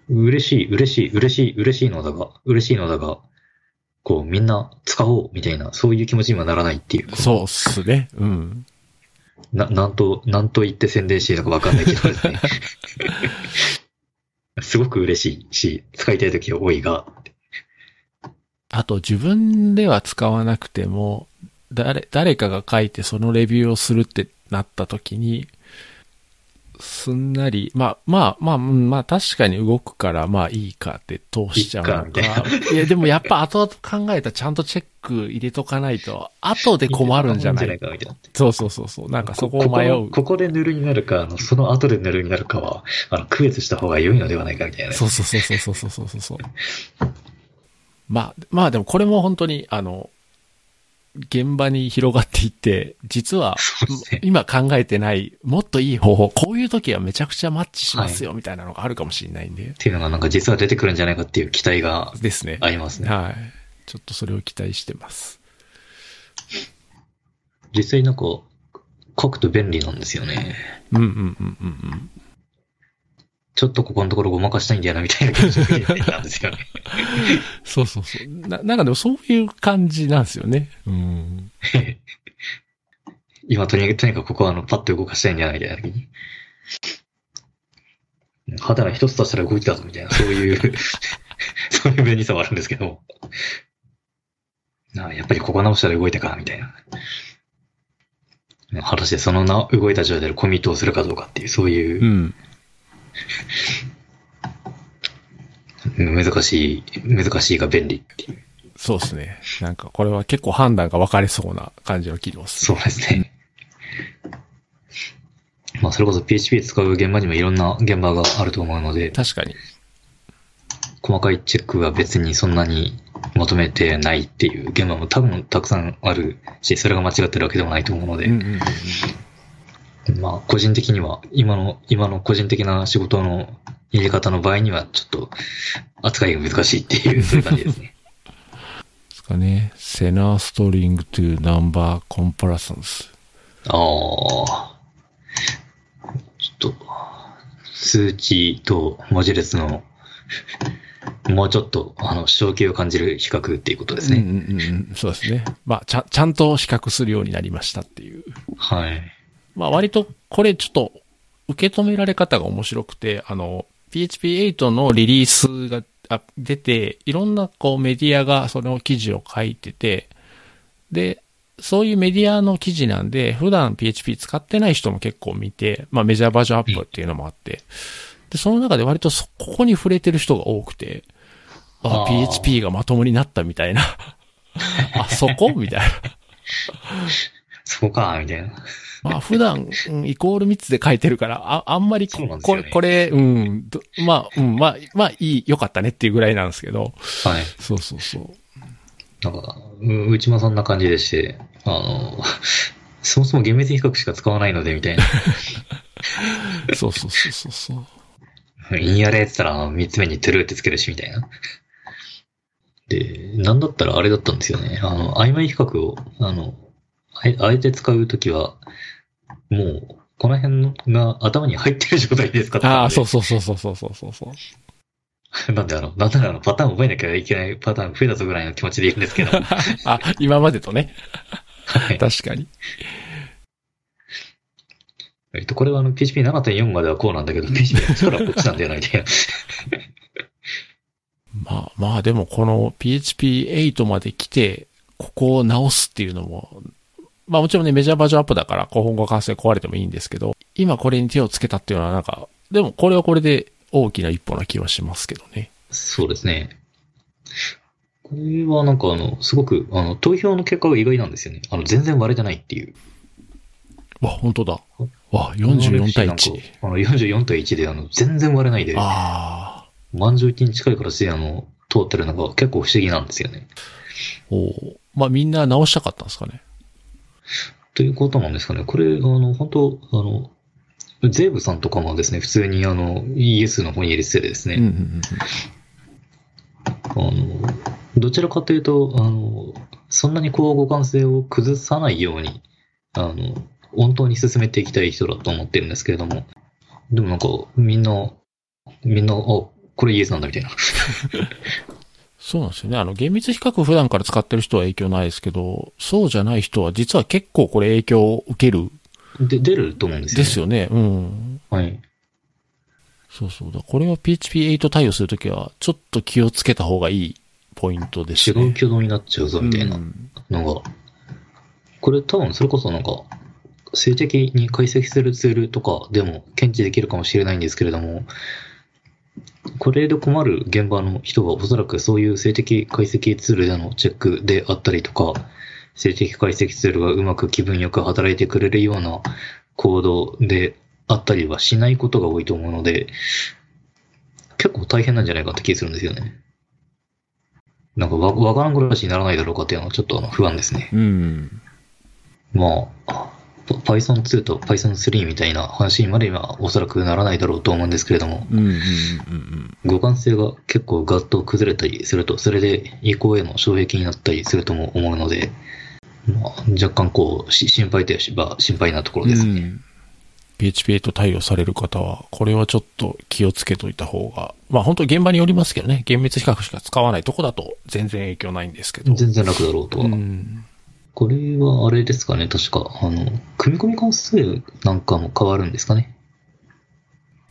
嬉しい、嬉しい、嬉しい、嬉しいのだが、嬉しいのだが、こうみんな使おうみたいな、そういう気持ちにはならないっていう。そうっすね。うん。な、なんと、なんと言って宣伝していいのかわかんないけどですね。すごく嬉しいし、使いたい時は多いが、あと自分では使わなくても、誰、誰かが書いてそのレビューをするってなった時に、すんなり、まあ、まあ、まあ、うんまあ、確かに動くから、まあいいかって通しちゃうのいいかみたか。いや、でもやっぱ後々考えたらちゃんとチェック入れとかないと、後で困るんじゃない？かみたいな。そうそうそうそう。なんかそこを迷う。ここで塗るになるか、あの、その後で塗るになるかは、あの、区別した方が良いのではないかみたいな。そうそうそうそうそうそうそうそう。まあ、まあでもこれも本当に、あの、現場に広がっていって、実は今考えてない、もっといい方法、こういう時はめちゃくちゃマッチしますよ、みたいなのがあるかもしれないんで。っていうのがなんか実は出てくるんじゃないかっていう期待がですね。ありますね。はい。ちょっとそれを期待してます。実際なんか、書くと便利なんですよね。うんうんうんうんうん。ちょっとここのところごまかしたいんだよなみたいな気持ちなんですよね。そうそうそう。な、なんかでもそういう感じなんですよね。うん。今とにかく、とにかくここはあの、パッと動かしたいんじゃないみたいな時に。肌が一つ足したら動いてたぞみたいな、そういう、そういう便利さはあるんですけど。なあやっぱりここ直したら動いたか、みたいな。果たしてそのな動いた状態でコミットをするかどうかっていう、そういうう、ん。難しい、難しいが便利っていう。そうですね。なんかこれは結構判断が分かれそうな感じの機能です。そうですね。まあ、それこそ PHP 使う現場にもいろんな現場があると思うので、確かに。細かいチェックが別にそんなに求めてないっていう現場も多分たくさんあるし、それが間違ってるわけでもないと思うので、うんうんうんうん。まあ、個人的には、今の、今の個人的な仕事の入れ方の場合には、ちょっと扱いが難しいっていう、そういう感じですね。ですかね。セナーストリング to number comparisons。ああ。ちょっと、数値と文字列の、もうちょっと、あの、正気を感じる比較っていうことですね。うんうんうん。そうですね。まあ、ちゃ、ちゃんと比較するようになりましたっていう。はい。まあ、割と、これちょっと、受け止められ方が面白くて、あの、PHP8 のリリースがあ出て、いろんなこうメディアがその記事を書いてて、で、そういうメディアの記事なんで、普段 PHP 使ってない人も結構見て、まあメジャーバージョンアップっていうのもあって、で、その中で割とそ、ここに触れてる人が多くて、ああー PHP がまともになったみたいな。あ、そこ？みたいな。そこか、みたいな。まあ普段、うんイコール3つで書いてるから、あ、あんまりこ、ねこれ、これ、うん、どまあ、うん、まあ、まあいい、良かったねっていうぐらいなんですけど、はい。そうそうそう。なんか、ううちもそんな感じでして、あの、そもそも厳密比較しか使わないので、みたいな。そうそうそうそうそう。インやれって言ったら、三つ目にトゥルーってつけるし、みたいな。で、なんだったらあれだったんですよね。あの、曖昧比較を、あの、あえて使うときは、もう、この辺が頭に入ってる状態ですか、ああ、そうそうそうそうそうそうそう。なんであの、なんであの、パターン覚えなきゃいけないパターン増えたぞぐらいの気持ちでいるんですけど。あ、今までとね。はい。確かに。えっと、これはあの、PHP7.4 まではこうなんだけど、PHP8 からこっちなんじゃないで。まあ、まあでもこの PHP8 まで来て、ここを直すっていうのも、まあもちろんね、メジャーバージョンアップだから、今後完成壊れてもいいんですけど、今これに手をつけたっていうのはなんか、でもこれはこれで大きな一歩な気はしますけどね。そうですね。これはなんかあの、すごく、あの、投票の結果が意外なんですよね。あの、全然割れてないっていう。わ、本当だ。わ、44対なんか1。あの、44対1で、あの、全然割れないで、ああ。満場一致に近い形で、あの、通ってるのが結構不思議なんですよね。おーまあみんな直したかったんですかね。ということなんですかね。これ、あの、本当あの、ゼーブさんとかもですね、普通にあの、ES の方に入れててですね、うんうんうんあの、どちらかというと、あの、そんなにこう互換性を崩さないように、あの、本当に進めていきたい人だと思ってるんですけれども、でもなんか、みんな、みんな、あ、これイエスなんだみたいな。そうなんですよね。あの、厳密比較普段から使ってる人は影響ないですけど、そうじゃない人は実は結構これ影響を受けるで、出ると思うんですよ、ね。ですよね。うん。はい。そうそうだ。これは PHP8 対応するときは、ちょっと気をつけた方がいいポイントですね。違う挙動になっちゃうぞみたいなうんのが、これ多分それこそなんか、静的に解析するツールとかでも検知できるかもしれないんですけれども、これで困る現場の人はおそらくそういう静的解析ツールでのチェックであったりとか、静的解析ツールがうまく気分よく働いてくれるようなコードであったりはしないことが多いと思うので、結構大変なんじゃないかって気するんですよね。なんかわ、わからん暮らしにならないだろうかっていうのはちょっとあの不安ですね。うん。まあ、Python 2と Python 3みたいな話にまではおそらくならないだろうと思うんですけれども、互換性が結構ガッと崩れたりすると、それで移行への障壁になったりするとも思うので、まあ、若干こう、し心配といえば心配なところですね。うん PHP8 対応される方は、これはちょっと気をつけといた方が、まあ本当現場によりますけどね、厳密比較しか使わないとこだと全然影響ないんですけど。全然楽だろうとは。うん。これはあれですかね、確か、あの、組み込み関数なんかも変わるんですかね。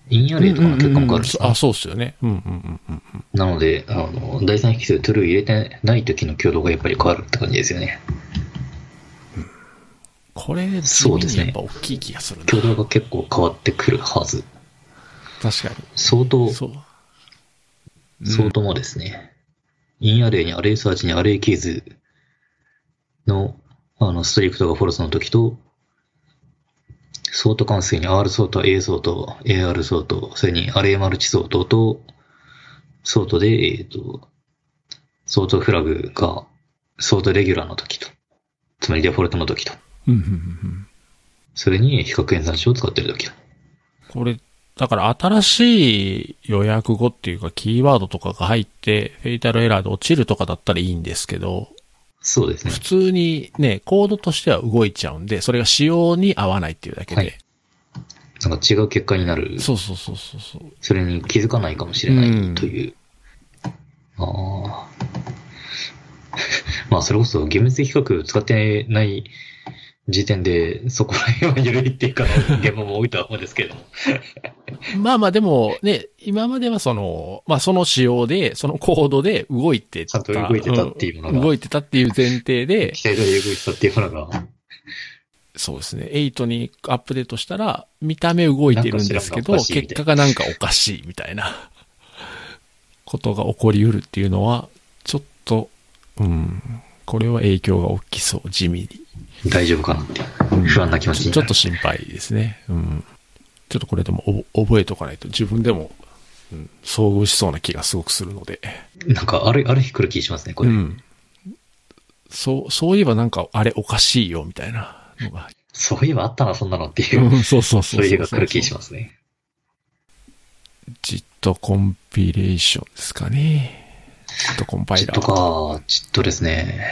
インアレイとかの結果も変わるんですか、あ、そうっすよね。うんうんうんうんうん。なので、あの、第三引数 true 入れてない時の挙動がやっぱり変わるって感じですよね。これ、そうですねやっぱ大きい気がするな。挙動が結構変わってくるはず。確か相当に。、そう。相当もですね、 in_array に array_search に array_keys の、あの、 strict が false の時と、ソート関数に rsort、asort、arsort、それに array_multisort と、ソートで、えっ、と、ソートフラグがソートレギュラーの時と、つまりデフォルトの時と、それに比較演算子を使っている時と。これ、だから新しい予約語っていうかキーワードとかが入って、フェイタルエラーで落ちるとかだったらいいんですけど、そうですね普。通にね、コードとしては動いちゃうんで、それが仕様に合わないっていうだけで。はいなんか違う結果になる。そうそうそうそうそう。それに気づかないかもしれなうんいという。ああ。まあ、それこそ厳密比較使ってない時点で、そこら辺は緩いっていうか、現場も多いとは思うんですけれども。まあまあでもね、今まではその、まあその仕様で、そのコードで動いてた。ちゃんと動いてたっていうものが。ん動いてたっていう前提で、期待通り動いてたっていうものが、そうですね、8にアップデートしたら、見た目動いてるんですけど、結果がなんかおかしいみたいな。ことが起こりうるっていうのは、ちょっと、うん、これは影響が大きそう、地味に。大丈夫かなってうん不安な気持ちになるちょっと心配ですね。うん。ちょっとこれでもお覚えとかないと自分でも、うん、遭遇しそうな気がすごくするので。なんか、ある、ある日来る気しますね、これ。うん。そう、そういえばなんか、あれおかしいよ、みたいなのが。そういえばあったな、そんなのっていうう、ん、そうそうそうそういう日が来る気しますね。ジットコンピレーションですかね。コンパイラー。か、ジットですね。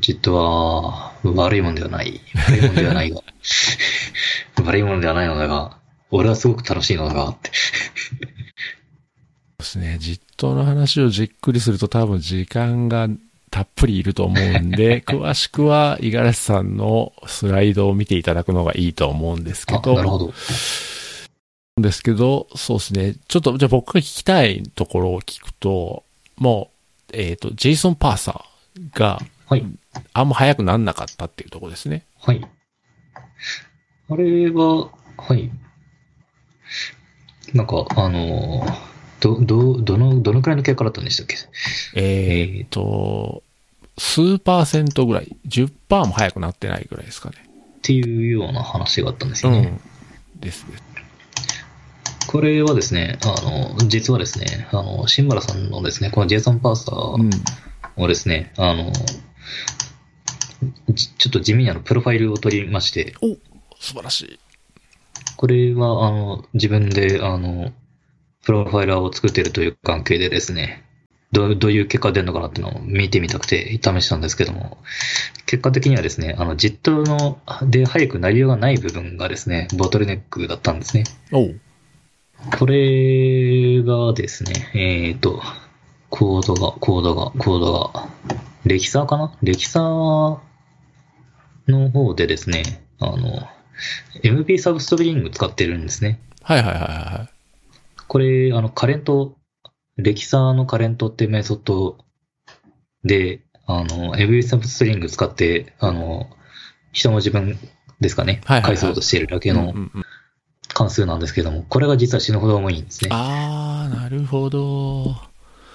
ジットは悪いもんではない。悪いもんではないが。悪いものではないのだが、俺はすごく楽しいのだが、って。ですね。ジットの話をじっくりすると多分時間がたっぷりいると思うんで、詳しくは五十嵐さんのスライドを見ていただくのがいいと思うんですけあ、ど。なるほど。ですけど、そうですね。ちょっと、じゃあ僕が聞きたいところを聞くと、もう、えっ、と、JSON パーサーがはい。あんま早くなんなかったっていうところですね。はい。あれは、はい。なんか、あの、ど、ど、どの、どのくらいの結果だったんでしたっけ？えっ、と、数パーセントぐらい、10%も早くなってないぐらいですかね。っていうような話があったんですよね。うん。ですね。これはですね、あの、実はですね、あの、新原さんのですね、この JSON パーサーうん。をですね、あの、ちちょっと地味にあの、プロファイルを取りまして、お素晴らしい。これは、あの、自分で、あの、プロファイラーを作っているという関係でですね、どうどういう結果が出るのかなっていうのを見てみたくて試したんですけども、結果的にはですね、あの、JIT の、で早くなりようがない部分がですね、ボトルネックだったんですね。おう。これがですね、えっ、と、コードが、コードが、コードが、レキサーかな？レキサーの方でですね、あの、MP サブストリング使ってるんですね。はいはいはいはこれ、あの、カレント、レキサーのカレントってメソッドで、あの、MP サブストリング使って、あの、一文字分ですかね？はいはいはい。返そうとしているだけの。うんうんうん関数なんですけども、これが実は死ぬほど重いんですね。あー、なるほど。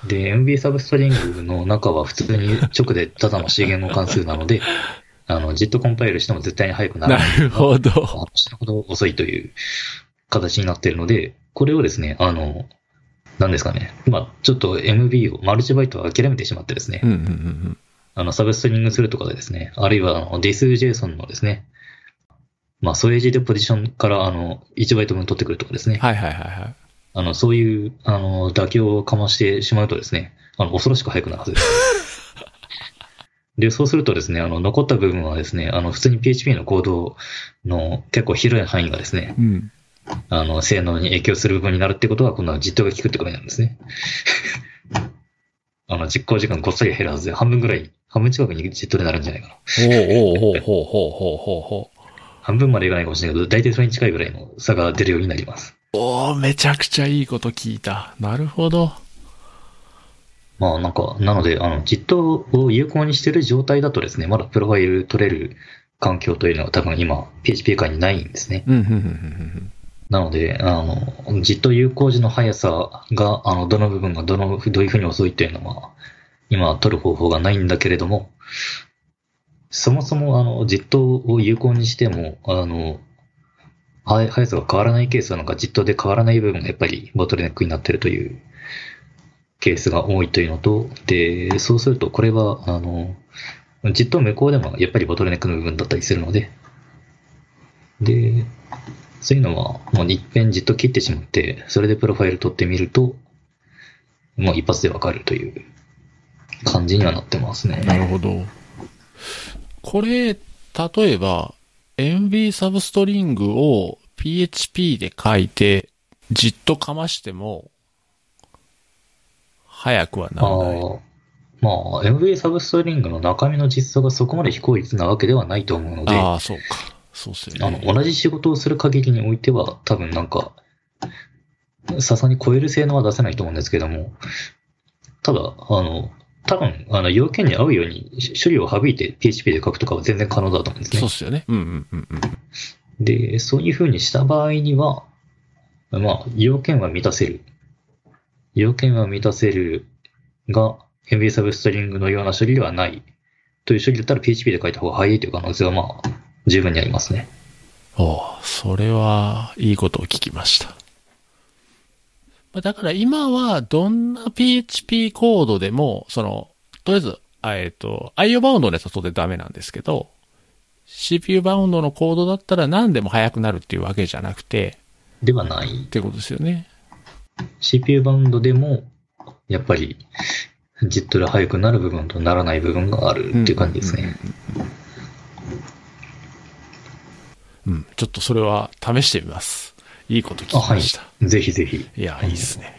で、MB サブストリングの中は普通に直でただの C 言語関数なので、あの、JIT コンパイルしても絶対に速くならなない。るほど。あの死ぬほど遅いという形になっているので、これをですね、あの、何ですかね。まあ、ちょっと MB を、マルチバイトを諦めてしまってですね、うんうんうんあの、サブストリングするとかでですね、あるいは、あの、this.json のですね、まあ、そういう AG でポジションから、あの、1バイト分取ってくるとかですね。はいはいはいはい。あの、そういう、あの、妥協をかましてしまうとですね、あの、恐ろしく早くなるはずです。で、そうするとですね、あの、残った部分はですね、あの、普通に PHP のコードの結構広い範囲がですね、うん、あの、性能に影響する部分になるってことは、この実装が効くってことなんですね。あの、実行時間ごっそり減るはずで、半分ぐらい、半分近くに実装でなるんじゃないかな。ほうほうほうほうほうほうほう。半分までいかないかもしれないけど、大体それに近いぐらいの差が出るようになります。おー、めちゃくちゃいいこと聞いた。なるほど。まあなんか、なので、あの、実装を有効にしている状態だとですね、まだプロファイル取れる環境というのは多分今、PHP 界にないんですね。なので、あの、実装有効時の速さが、あの、どの部分がどの、どういうふうに遅いというのは、今取る方法がないんだけれども、そもそも、あの、実装を有効にしても、あの、速さが変わらないケースなのか、実装で変わらない部分がやっぱりボトルネックになってるというケースが多いというのと、で、そうするとこれは、あの、実装無効でもやっぱりボトルネックの部分だったりするので、で、そういうのは、もう一遍じっと切ってしまって、それでプロファイル取ってみると、もう一発でわかるという感じにはなってますね。なるほど。これ、例えば、MB サブストリングを PHP で書いて、じっとかましても、早くはなあらない。ーまあ、MV サブストリングの中身の実装がそこまで非効率なわけではないと思うので、ああ、そうか。そうっすよあの、ね。同じ仕事をする限りにおいては、多分なんか、さすがに超える性能は出せないと思うんですけども、ただ、あの、多分、あの、要件に合うようにし処理を省いて PHP で書くとかは全然可能だと思うんですねそうっ。すよね。うんうんうんうん。で、そういう風にした場合には、まあ、要件は満たせる。要件は満たせるが、MB サブストリングのような処理ではない。という処理だったら PHP で書いた方が早いという可能性はまあ、十分にありますね。おうそれは、いいことを聞きました。まあだから今は、どんな PHP コードでも、その、とりあえず、あえっ、と、IO バウンドのやつは当然ダメなんですけど、CPU バウンドのコードだったら何でも速くなるっていうわけじゃなくて、ではない。ってことですよね。CPU バウンドでも、やっぱり、じっとで速くなる部分とならない部分があるっていう感じですね。うん、ちょっとそれは試してみます。いいこと聞あ、はいきました。。ぜひぜひ。い、や、いいですね。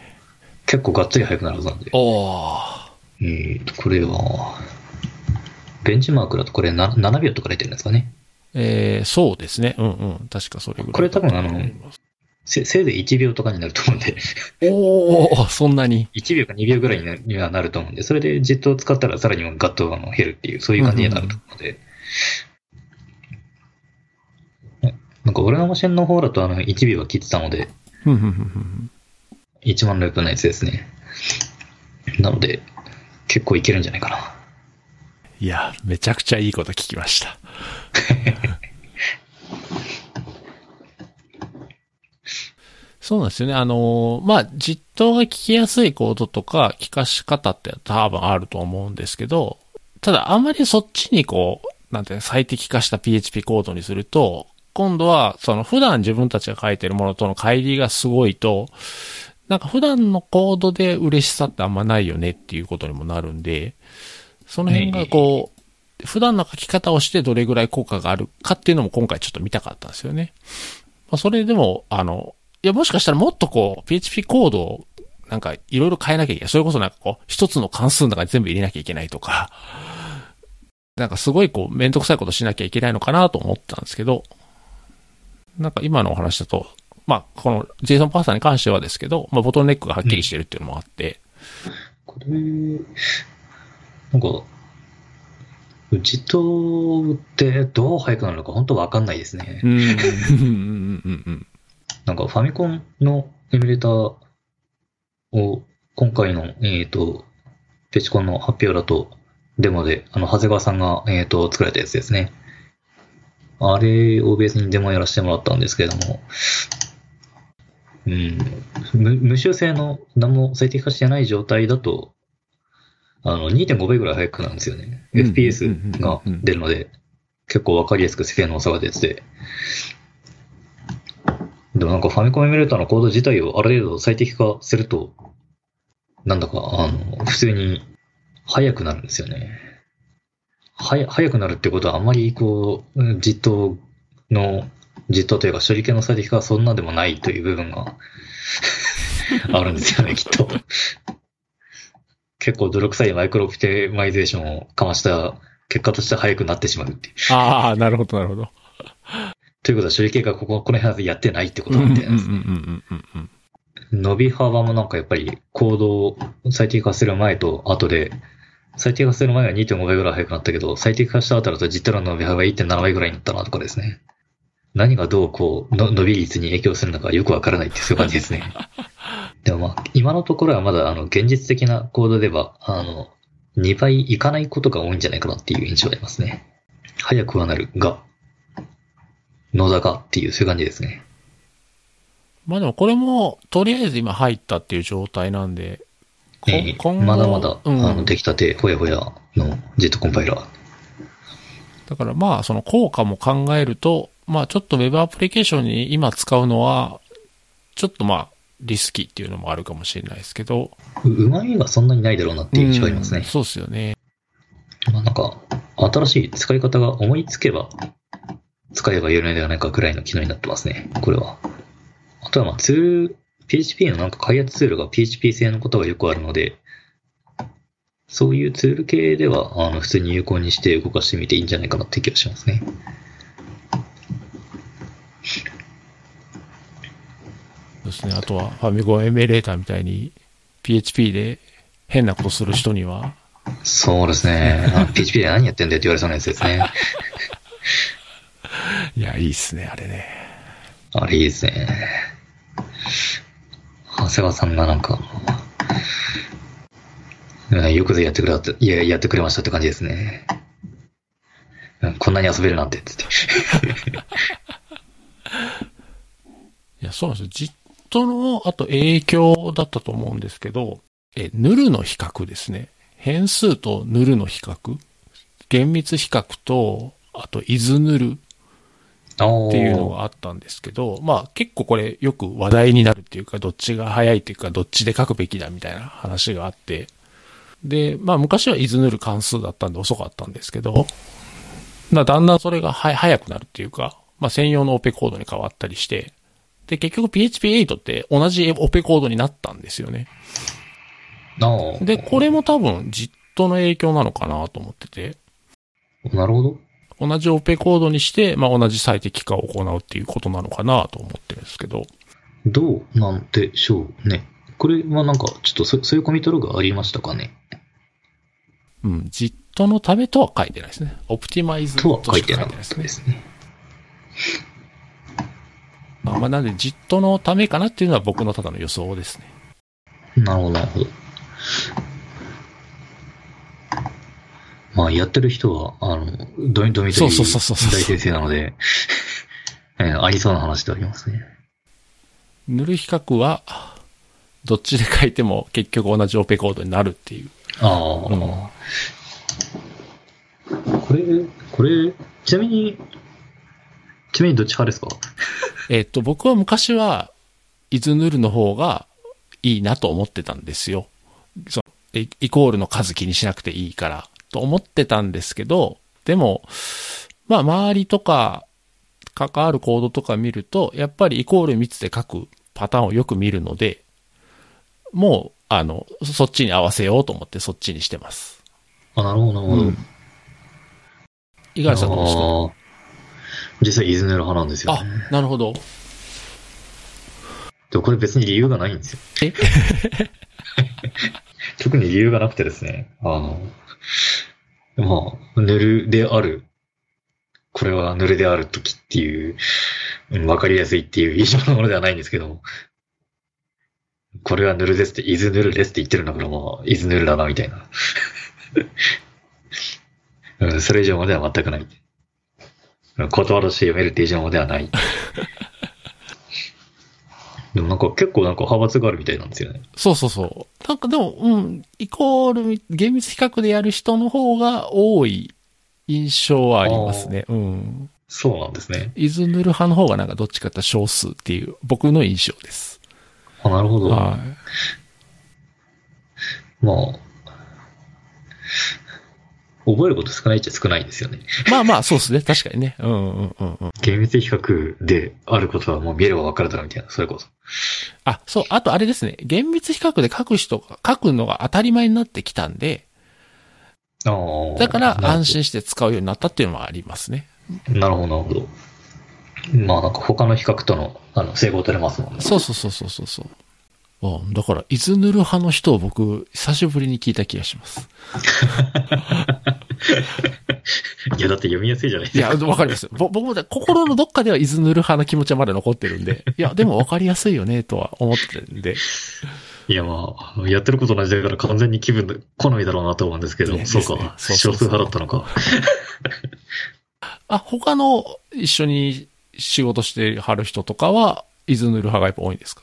結構がっつり速くなるはずなんで。おー。えーと、これは、ベンチマークだとこれな7秒とか出てるんですかね。えー、そうですね。うんうん。確かそれぐらい。これ多分あのせせいぜい1秒とかになると思うんで、おー、そんなに？1秒か2秒ぐらいにはなると思うんで、それでジットを使ったらさらにガッとあの減るっていう、そういう感じになると思うので。なんか俺のマシンの方だとあの1秒は切ってたので、ふんふんふんふん1万ループのやつですね。なので、結構いけるんじゃないかな。いや、めちゃくちゃいいこと聞きました。そうなんですよね。あのーまあ、実装が聞きやすいコードとか、聞かし方って多分あると思うんですけど、ただあんまりそっちにこう、なんていうの最適化した PHP コードにすると、今度は、その普段自分たちが書いてるものとの乖離がすごいと、なんか普段のコードで嬉しさってあんまないよねっていうことにもなるんで、その辺がこう、普段の書き方をしてどれぐらい効果があるかっていうのも今回ちょっと見たかったんですよね。まあ、それでも、あの、いや、もしかしたらもっとこう、PHP コードをなんかいろいろ変えなきゃいけない。それこそなんかこう、一つの関数の中に全部入れなきゃいけないとか、なんかすごいこう、めんどくさいことしなきゃいけないのかなと思ったんですけど、なんか今のお話だと、まあ、この JSON パーサーに関してはですけど、まあ、ボトルネックがはっきりしてるっていうのもあって、これ、なんか、自動ってどう速くなるのか本当わかんないですね。なんかファミコンのエミュレーターを今回の、えっ、と、ペチコンの発表だとデモで、あの、長谷川さんが、えっ、と、作られたやつですね。あれをベースにデモやらせてもらったんですけれども、うん、無無修正の何も最適化してない状態だと、あの、2.5倍ぐらい速くなるんですよね。うん FPS が出るので、結構わかりやすく性能差が出てて。でもなんかファミコンエミュレーターのコード自体をある程度最適化すると、なんだか、あの、普通に速くなるんですよね。はや、速くなるってことはあんまりこう、うん実装の、実装というか処理系の最適化はそんなでもないという部分が あるんですよね、きっと。結構泥臭いマイクロオプティマイゼーションをかました結果として速くなってしまうっていう。ああ、なるほど、なるほど。ということは処理系がここ、この辺でやってないってことみたいなんですね。伸び幅もなんかやっぱりコードを最適化する前と後で、最適化する前は2.5倍ぐらい速くなったけど、最適化した後だと実態の伸び幅が1.7倍ぐらいになったなとかですね。何がどうこう、の伸び率に影響するのかよくわからないっていうそういう感じですね。でもまあ、今のところはまだあの、現実的なコードでは、あの、2倍いかないことが多いんじゃないかなっていう印象がありますね。速くはなるが、野田がっていうそういう感じですね。まあでもこれも、とりあえず今入ったっていう状態なんで、こええ今後まだまだ、うんあの、出来たて、ほやほやのジェットコンパイラー。だからまあ、その効果も考えると、まあちょっと Web アプリケーションに今使うのは、ちょっとまあ、リスキーっていうのもあるかもしれないですけど。ううまみがそんなにないだろうなっていう印象がありますね。うんそうですよね。まあなんか、新しい使い方が思いつけば、使えばよいのではないかくらいの機能になってますね、これは。あとはまあツール、PHP のなんか開発ツールが PHP 製のことがよくあるので、そういうツール系では、あの、普通に有効にして動かしてみていいんじゃないかなって気がしますね。そうですね。あとは、ファミコンエミュレーターみたいに、PHP で変なことする人には、そうですね。あ PHP で何やってんだよって言われそうなやつですね。いや、いいっすね、あれね。あれいいですね。長谷川さんがなんか、よくぞやってくれた、いや、やってくれましたって感じですね。こんなに遊べるなんて、つって。いや、そうなんですよ。JIT の、あと影響だったと思うんですけど、え、ヌルの比較ですね。変数とヌルの比較厳密比較と、あと、イズヌルっっていうのがあったんですけど、まあ結構これよく話題になるっていうか、どっちが早いっていうか、どっちで書くべきだみたいな話があって、で、まあ昔はイズヌル関数だったんで遅かったんですけど、まあだんだんそれがは早くなるっていうか、まあ専用のオペコードに変わったりして、で結局 PHP8 って同じオペコードになったんですよね。で、これも多分 JIT の影響なのかなと思ってて、なるほど。同じオペコードにして、まあ同じ最適化を行うっていうことなのかなと思ってるんですけど、どうなんでしょうね。これはなんか、ちょっとそそういうコミットログがありましたかね？うん、JIT のためとは書いてないですね。オプティマイズとは書いてかないですね。ですね。まあ、まあなんで JIT のためかなっていうのは僕のただの予想ですね。なるほど、なるほど。まあ、やってる人は、あの、ドミドミトリそうそうそうそう大先生なので、えーありそうな話ではありますね。塗る比較は、どっちで書いても結局同じオペコードになるっていう。ああ、うんこれ、これ、ちなみに、ちなみにどっち派ですか？えっと、僕は昔は、イズヌルの方がいいなと思ってたんですよ。そのイイコールの数気にしなくていいから、と思ってたんですけど、でも、まあ、周りとか、関わるコードとか見ると、やっぱりイコール密で書くパターンをよく見るので、もう、あの、そっちに合わせようと思ってそっちにしてます。あ、なるほど、なるほど。うん五十嵐さんどうですか？実際イズネル派なんですよ、あね。、なるほど。でもこれ別に理由がないんですよ。え？特に理由がなくてですね、あの、まあ、ヌルである。これはヌルであるときっていう、わかりやすいっていう印象のものではないんですけど、これはヌルですって、イズヌルですって言ってるんだから、まあ、イズヌルだな、みたいな。それ以上までは全くない。言葉として読めるって以上まではない。でもなんか結構なんか派閥があるみたいなんですよね。そうそうそう。なんかでも、うん、イコール、厳密比較でやる人の方が多い印象はありますね。うん。そうなんですね。イズヌル派の方がなんかどっちかって少数っていう僕の印象です。あ、なるほど。はい。まあ、覚えること少ないっちゃ少ないですよね。まあまあ、そうですね。確かにね。うんうんうんうん。厳密比較であることはもう見ればわかるだろうみたいな、それこそ。あ、そう、あとあれですね。厳密比較で書く人が、書くのが当たり前になってきたんで、ああ。だから安心。心して使うようになったっていうのもありますね。なるほど、なるほど。まあなんか他の比較との、あの、整合取れますもんね。そうそうそうそうそうそう。あだから、イズヌル派の人を僕、久しぶりに聞いた気がします。いや、だって読みやすいじゃないですいや、わかります。ぼ僕もだ心のどっかではイズヌル派の気持ちはまだ残ってるんで、いや、でもわかりやすいよね、とは思ってるんで。いや、まあ、やってること同じだから完全に気分で、好みだろうなと思うんですけど、ねそうか。そうそうそう少数派だったのか。あ、他の一緒に仕事してはる人とかは、イズヌル派がやっぱ多いんですか？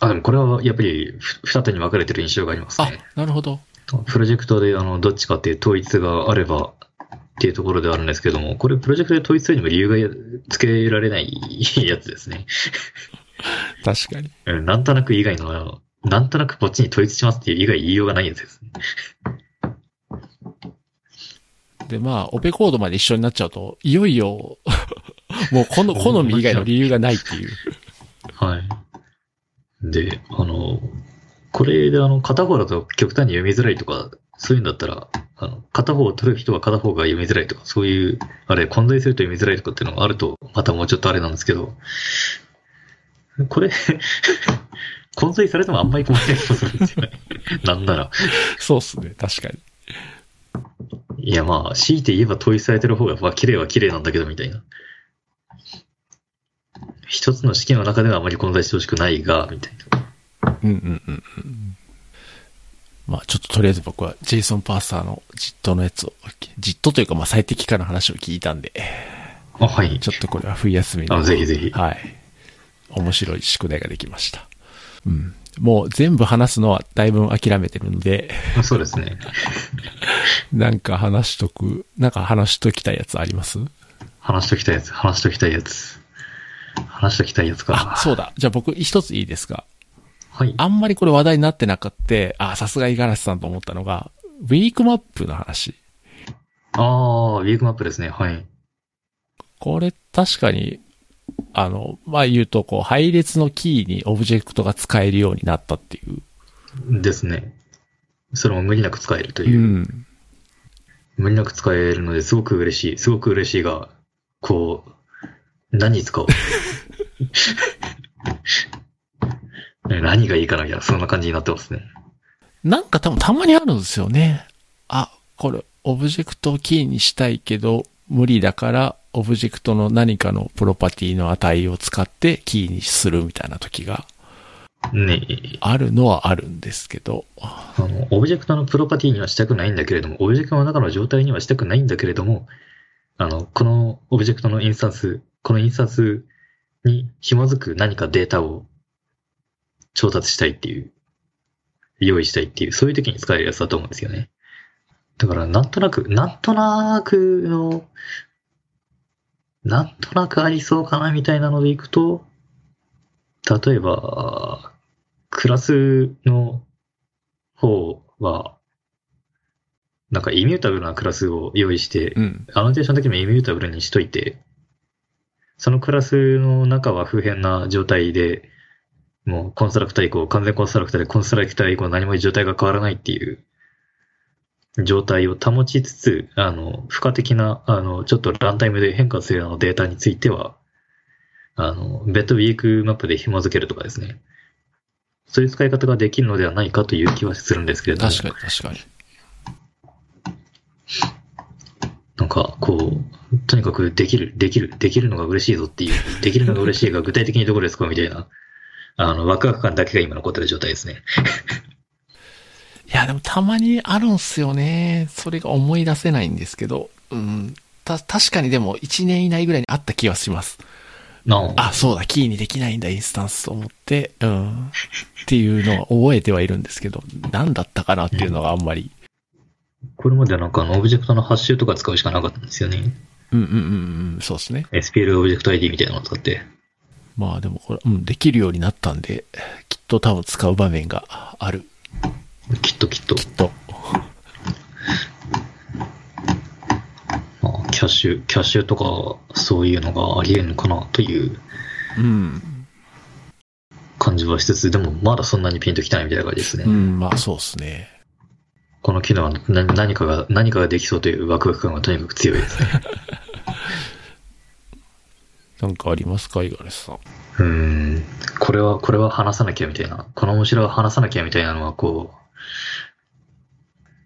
あ、でもこれはやっぱりふ二手に分かれてる印象がありますあね。、なるほど。プロジェクトで、あの、どっちかっていう統一があれば、っていうところではあるんですけども、これプロジェクトで統一するにも理由がつけられないやつですね。確かに。うんなんとなく以外の、なんとなくこっちに統一しますっていう以外言いようがないやつですね。で、まあ、オペコードまで一緒になっちゃうと、いよいよ、もうこの、好み以外の理由がないっていう。はい。で、あの、これであの、片方だと極端に読みづらいとか、そういうんだったら、あの、片方を取る人は片方が読みづらいとか、そういう、あれ、混在すると読みづらいとかっていうのがあると、またもうちょっとあれなんですけど、これ、混在されてもあんまり困らない気がするんですよね。なんなら。そうっすね、確かに。いやまあ、強いて言えば統一されてる方が、まあ、綺麗は綺麗なんだけど、みたいな。一つの式の中ではあまり混在してほしくないが、みたいな。うんうんうんうん。まあちょっととりあえず僕はジェイソン・パーサーのジットのやつを、ジットというかまあ最適化の話を聞いたんで、あ、はい。ちょっとこれは冬休みに。あぜひぜひはい。面白い宿題ができました。うん。もう全部話すのはだいぶ諦めてるんで、そうですね。なんか話しとく、なんか話しときたいやつあります？話しときたいやつ、話しときたいやつ。話しときたいやつか。あ、そうだ。じゃあ僕一ついいですか？はい。あんまりこれ話題になってなかった、あ、さすが五十嵐さんと思ったのが、ウィークマップの話。ああ、ウィークマップですね。はい。これ確かに、あの、まあ、言うと、こう、配列のキーにオブジェクトが使えるようになったっていう。ですね。それも無理なく使えるとういう。ん。無理なく使えるのですごく嬉しい。すごく嬉しいが、こう、何に使おう？ね何がいいかなみたいな、そんな感じになってますね。なんか多分たまにあるんですよね。あ、これ、オブジェクトをキーにしたいけど、無理だから、オブジェクトの何かのプロパティの値を使ってキーにするみたいな時がねあるのはあるんですけど。あの、オブジェクトのプロパティにはしたくないんだけれども、オブジェクトの中の状態にはしたくないんだけれども、あの、このオブジェクトのインスタンス、このインスタンスに紐づく何かデータを調達したいっていう、用意したいっていう、そういう時に使えるやつだと思うんですよね。だから、なんとなく、なんとなくの、なんとなくありそうかなみたいなのでいくと、例えば、クラスの方は、なんかイミュータブルなクラスを用意して、うん。アノテーションだけもイミュータブルにしといて、そのクラスの中は普遍な状態で、もうコンストラクター以降、完全コンストラクターでコンストラクター以降何も状態が変わらないっていう状態を保ちつつ、あの、付加的な、あの、ちょっとランタイムで変化するようなデータについては、あの、ベッドウィークマップで紐付けるとかですね。そういう使い方ができるのではないかという気はするんですけれども。確かに確かに。なんか、こう、とにかくできる、できる、できるのが嬉しいぞっていう、できるのが嬉しいが具体的にどこですかみたいな、あの、ワクワク感だけが今残ってる状態ですね。いや、でもたまにあるんすよね。それが思い出せないんですけど。うん。た、確かにでも1年以内ぐらいにあった気はします。なあ、あ、そうだ、キーにできないんだ、インスタンスと思って、うん。っていうのは覚えてはいるんですけど、何だったかなっていうのがあんまり。これまではなんかあの、オブジェクトのハッシュとか使うしかなかったんですよね。うんうんうんうん、そうですね。SPL オブジェクト ID みたいなのを使って。まあでもこれ、うん、できるようになったんで、きっと多分使う場面がある。きっときっと。と。まあ、キャッシュ、キャッシュとか、そういうのがあり得るのかなといううん。感じはしつつ、でもまだそんなにピンときてないみたいな感じですね。うん、まあそうですね。この機能は何何かが、何かができそうというワクワク感がとにかく強いですね。なんかありますか、五十嵐さん？うーん。これは、これは話さなきゃみたいな。この面白は話さなきゃみたいなのはこう、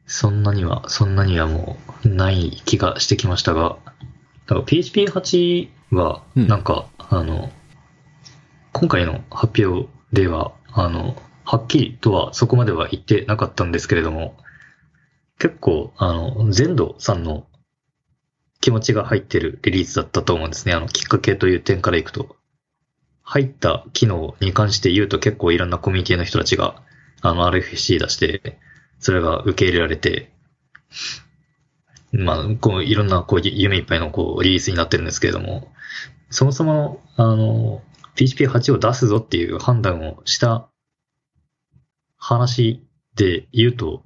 そんなには、そんなにはもうない気がしてきましたが、なんか PHP8 は、うんなんか、あの、今回の発表では、あの、はっきりとはそこまでは言ってなかったんですけれども、結構、あの、全土さんの気持ちが入ってるリリースだったと思うんですね。あの、きっかけという点からいくと。入った機能に関して言うと結構いろんなコミュニティの人たちが、あの、RFC 出して、それが受け入れられて、まあ、こう、いろんな、こう、夢いっぱいの、こう、リリースになってるんですけれども、そもそも、あの、PHP8 を出すぞっていう判断をした話で言うと、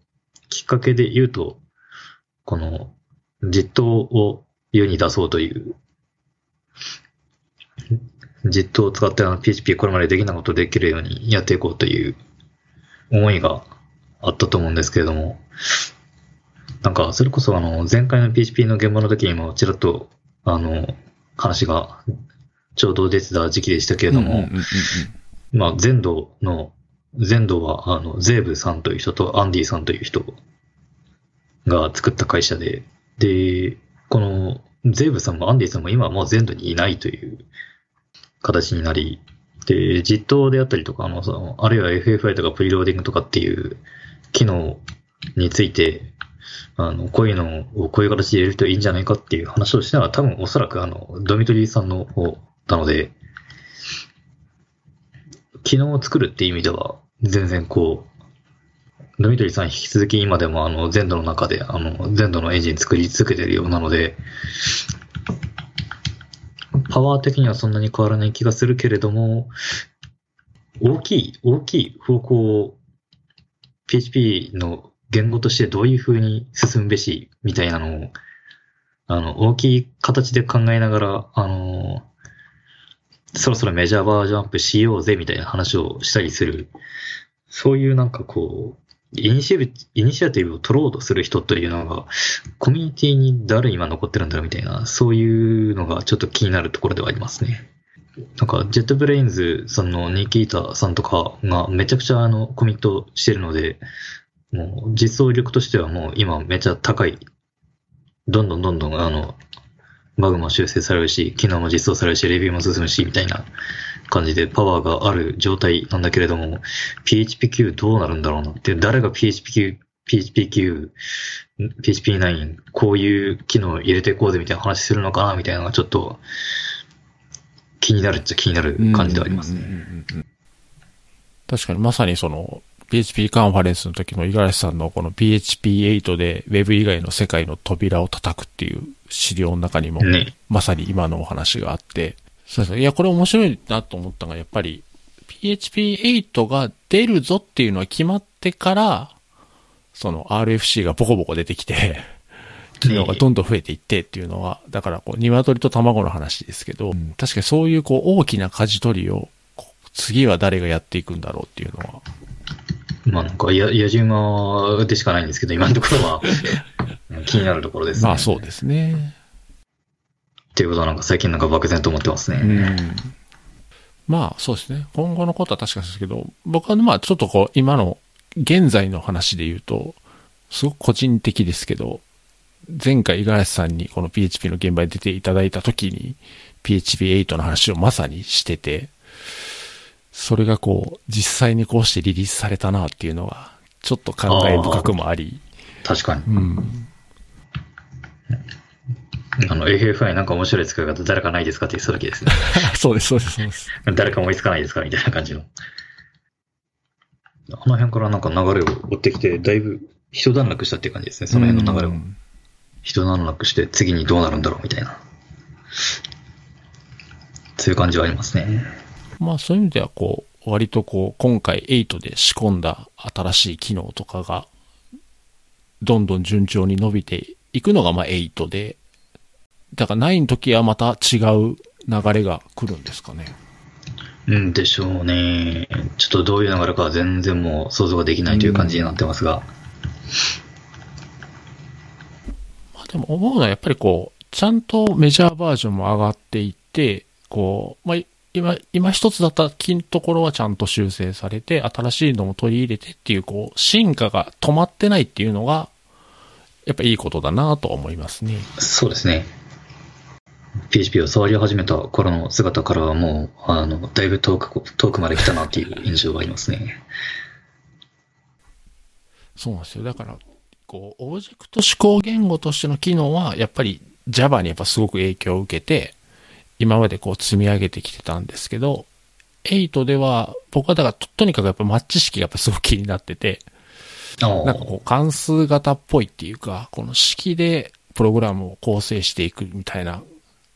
きっかけで言うと、この、実装を世に出そうという、実装を使ってあの PHP これまでできないことをできるようにやっていこうという思いがあったと思うんですけれども、なんか、それこそあの、前回の PHP の現場の時にもちらっと、あの、話がちょうど出てた時期でしたけれども、まあ、 Zend の、 Zend は、あの、ゼーブさんという人とアンディさんという人が作った会社で、で、この、ゼーブさんもアンディさんも今はもう Zend にいないという形になり、で、実装であったりとか、あの、その、あるいは FFI とか preloading とかっていう機能について、あの、こういうのをこういう形で入れるといいんじゃないかっていう話をしたのは多分おそらくあの、ドミトリーさんの方なので、機能を作るっていう意味では、全然こう、ドミトリーさん引き続き今でもあの、全土の中で、あの、全土のエンジン作り続けてるようなので、パワー的にはそんなに変わらない気がするけれども、大きい、大きい方向を PHP の言語としてどういう風に進むべし、みたいなのを、あの、大きい形で考えながら、あの、そろそろメジャーバージョンアップしようぜ、みたいな話をしたりする、そういうなんかこう、イニシアティブイニシアティブを取ろうとする人というのが、コミュニティに誰今残ってるんだろうみたいな、そういうのがちょっと気になるところではありますね。なんか、 JetBrains さんのニキータさんとかがめちゃくちゃあの、コミットしてるので、もう実装力としてはもう今めちゃ高い。どんどんどんどんあの、バグも修正されるし、機能も実装されるし、レビューも進むし、みたいな感じでパワーがある状態なんだけれども、PHPQ どうなるんだろうなって、誰が PHPQ、PHPQ、PHP9、こういう機能を入れていこうぜみたいな話するのかなみたいなのがちょっと気になるっちゃ気になる感じではありますね。確かにまさにその PHP カンファレンスの時の五十嵐さんのこの PHP8 で Web 以外の世界の扉を叩くっていう資料の中にも、ね。まさに今のお話があって、そうですね。いや、これ面白いなと思ったのが、やっぱり PHP8 が出るぞっていうのは決まってから、その RFC がボコボコ出てきて、機能がどんどん増えていってっていうのは、だからこう、鶏と卵の話ですけど、確かにそういうこう、大きな舵取りを、次は誰がやっていくんだろうっていうのは、まあなんか、や、野じ馬でしかないんですけど、今のところは 気になるところですね。まあそうですね。っていうことはなんか最近なんか漠然と思ってますね。うん。まあそうですね。今後のことは確かにですけど、僕はまあちょっとこう、今の現在の話で言うと、すごく個人的ですけど、前回五十嵐さんにこの PHP の現場に出ていただいた時に PHP8 の話をまさにしてて、それがこう、実際にこうしてリリースされたなっていうのが、ちょっと感慨深くもあり。確かに。うん。あの、AFI なんか面白い使い方誰かないですかって言ってた時ですね。そうです、そうです、そうです。誰か思いつかないですかみたいな感じの。あの辺からなんか流れを追ってきて、だいぶ一段落したっていう感じですね。その辺の流れを。うん一段落して次にどうなるんだろうみたいな。そういう感じはありますね。まあそういう意味ではこう、割とこう、今回8で仕込んだ新しい機能とかが、どんどん順調に伸びていくのがまあ8で、だから9の時はまた違う流れが来るんですかね。うんでしょうね。ちょっとどういう流れかは全然もう想像ができないという感じになってますが。まあでも思うのはやっぱりこう、ちゃんとメジャーバージョンも上がっていって、こう、まあ、今、今一つだった金ところはちゃんと修正されて、新しいのも取り入れてっていう、こう、進化が止まってないっていうのが、やっぱいいことだなと思いますね。そうですね。PHP を触り始めた頃の姿からはもう、あの、だいぶ遠く、遠くまで来たなっていう印象がありますね。そうなんですよ。だから、こう、オブジェクト指向言語としての機能は、やっぱり Java にやっぱすごく影響を受けて、今までこう積み上げてきてたんですけど、8では、僕はだからと、とにかくやっぱマッチ式がやっぱすごく気になってて、あなんかこう関数型っぽいっていうか、この式でプログラムを構成していくみたいな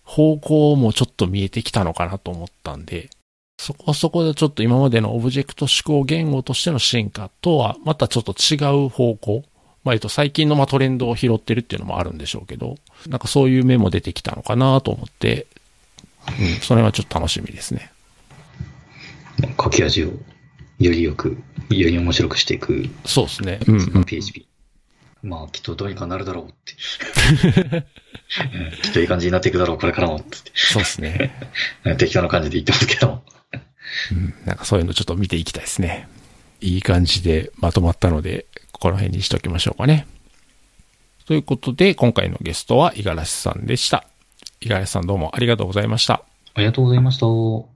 方向もちょっと見えてきたのかなと思ったんで、そこはそこでちょっと今までのオブジェクト指向言語としての進化とはまたちょっと違う方向。まあ、えっと、最近のまあトレンドを拾ってるっていうのもあるんでしょうけど、なんかそういう面も出てきたのかなと思って、うん、それはちょっと楽しみですね。書き味をよりよく、より面白くしていく、そうですね。うん、うん。PHP。まあ、きっとどうにかなるだろうって。うんきっといい感じになっていくだろう、これからも。つってそうですね。うん適当な感じで言ってますけども。うん、なんかそういうのちょっと見ていきたいですね。いい感じでまとまったので、この辺にしときましょうかね。ということで、今回のゲストは五十嵐さんでした。五十嵐さんどうもありがとうございました。ありがとうございました。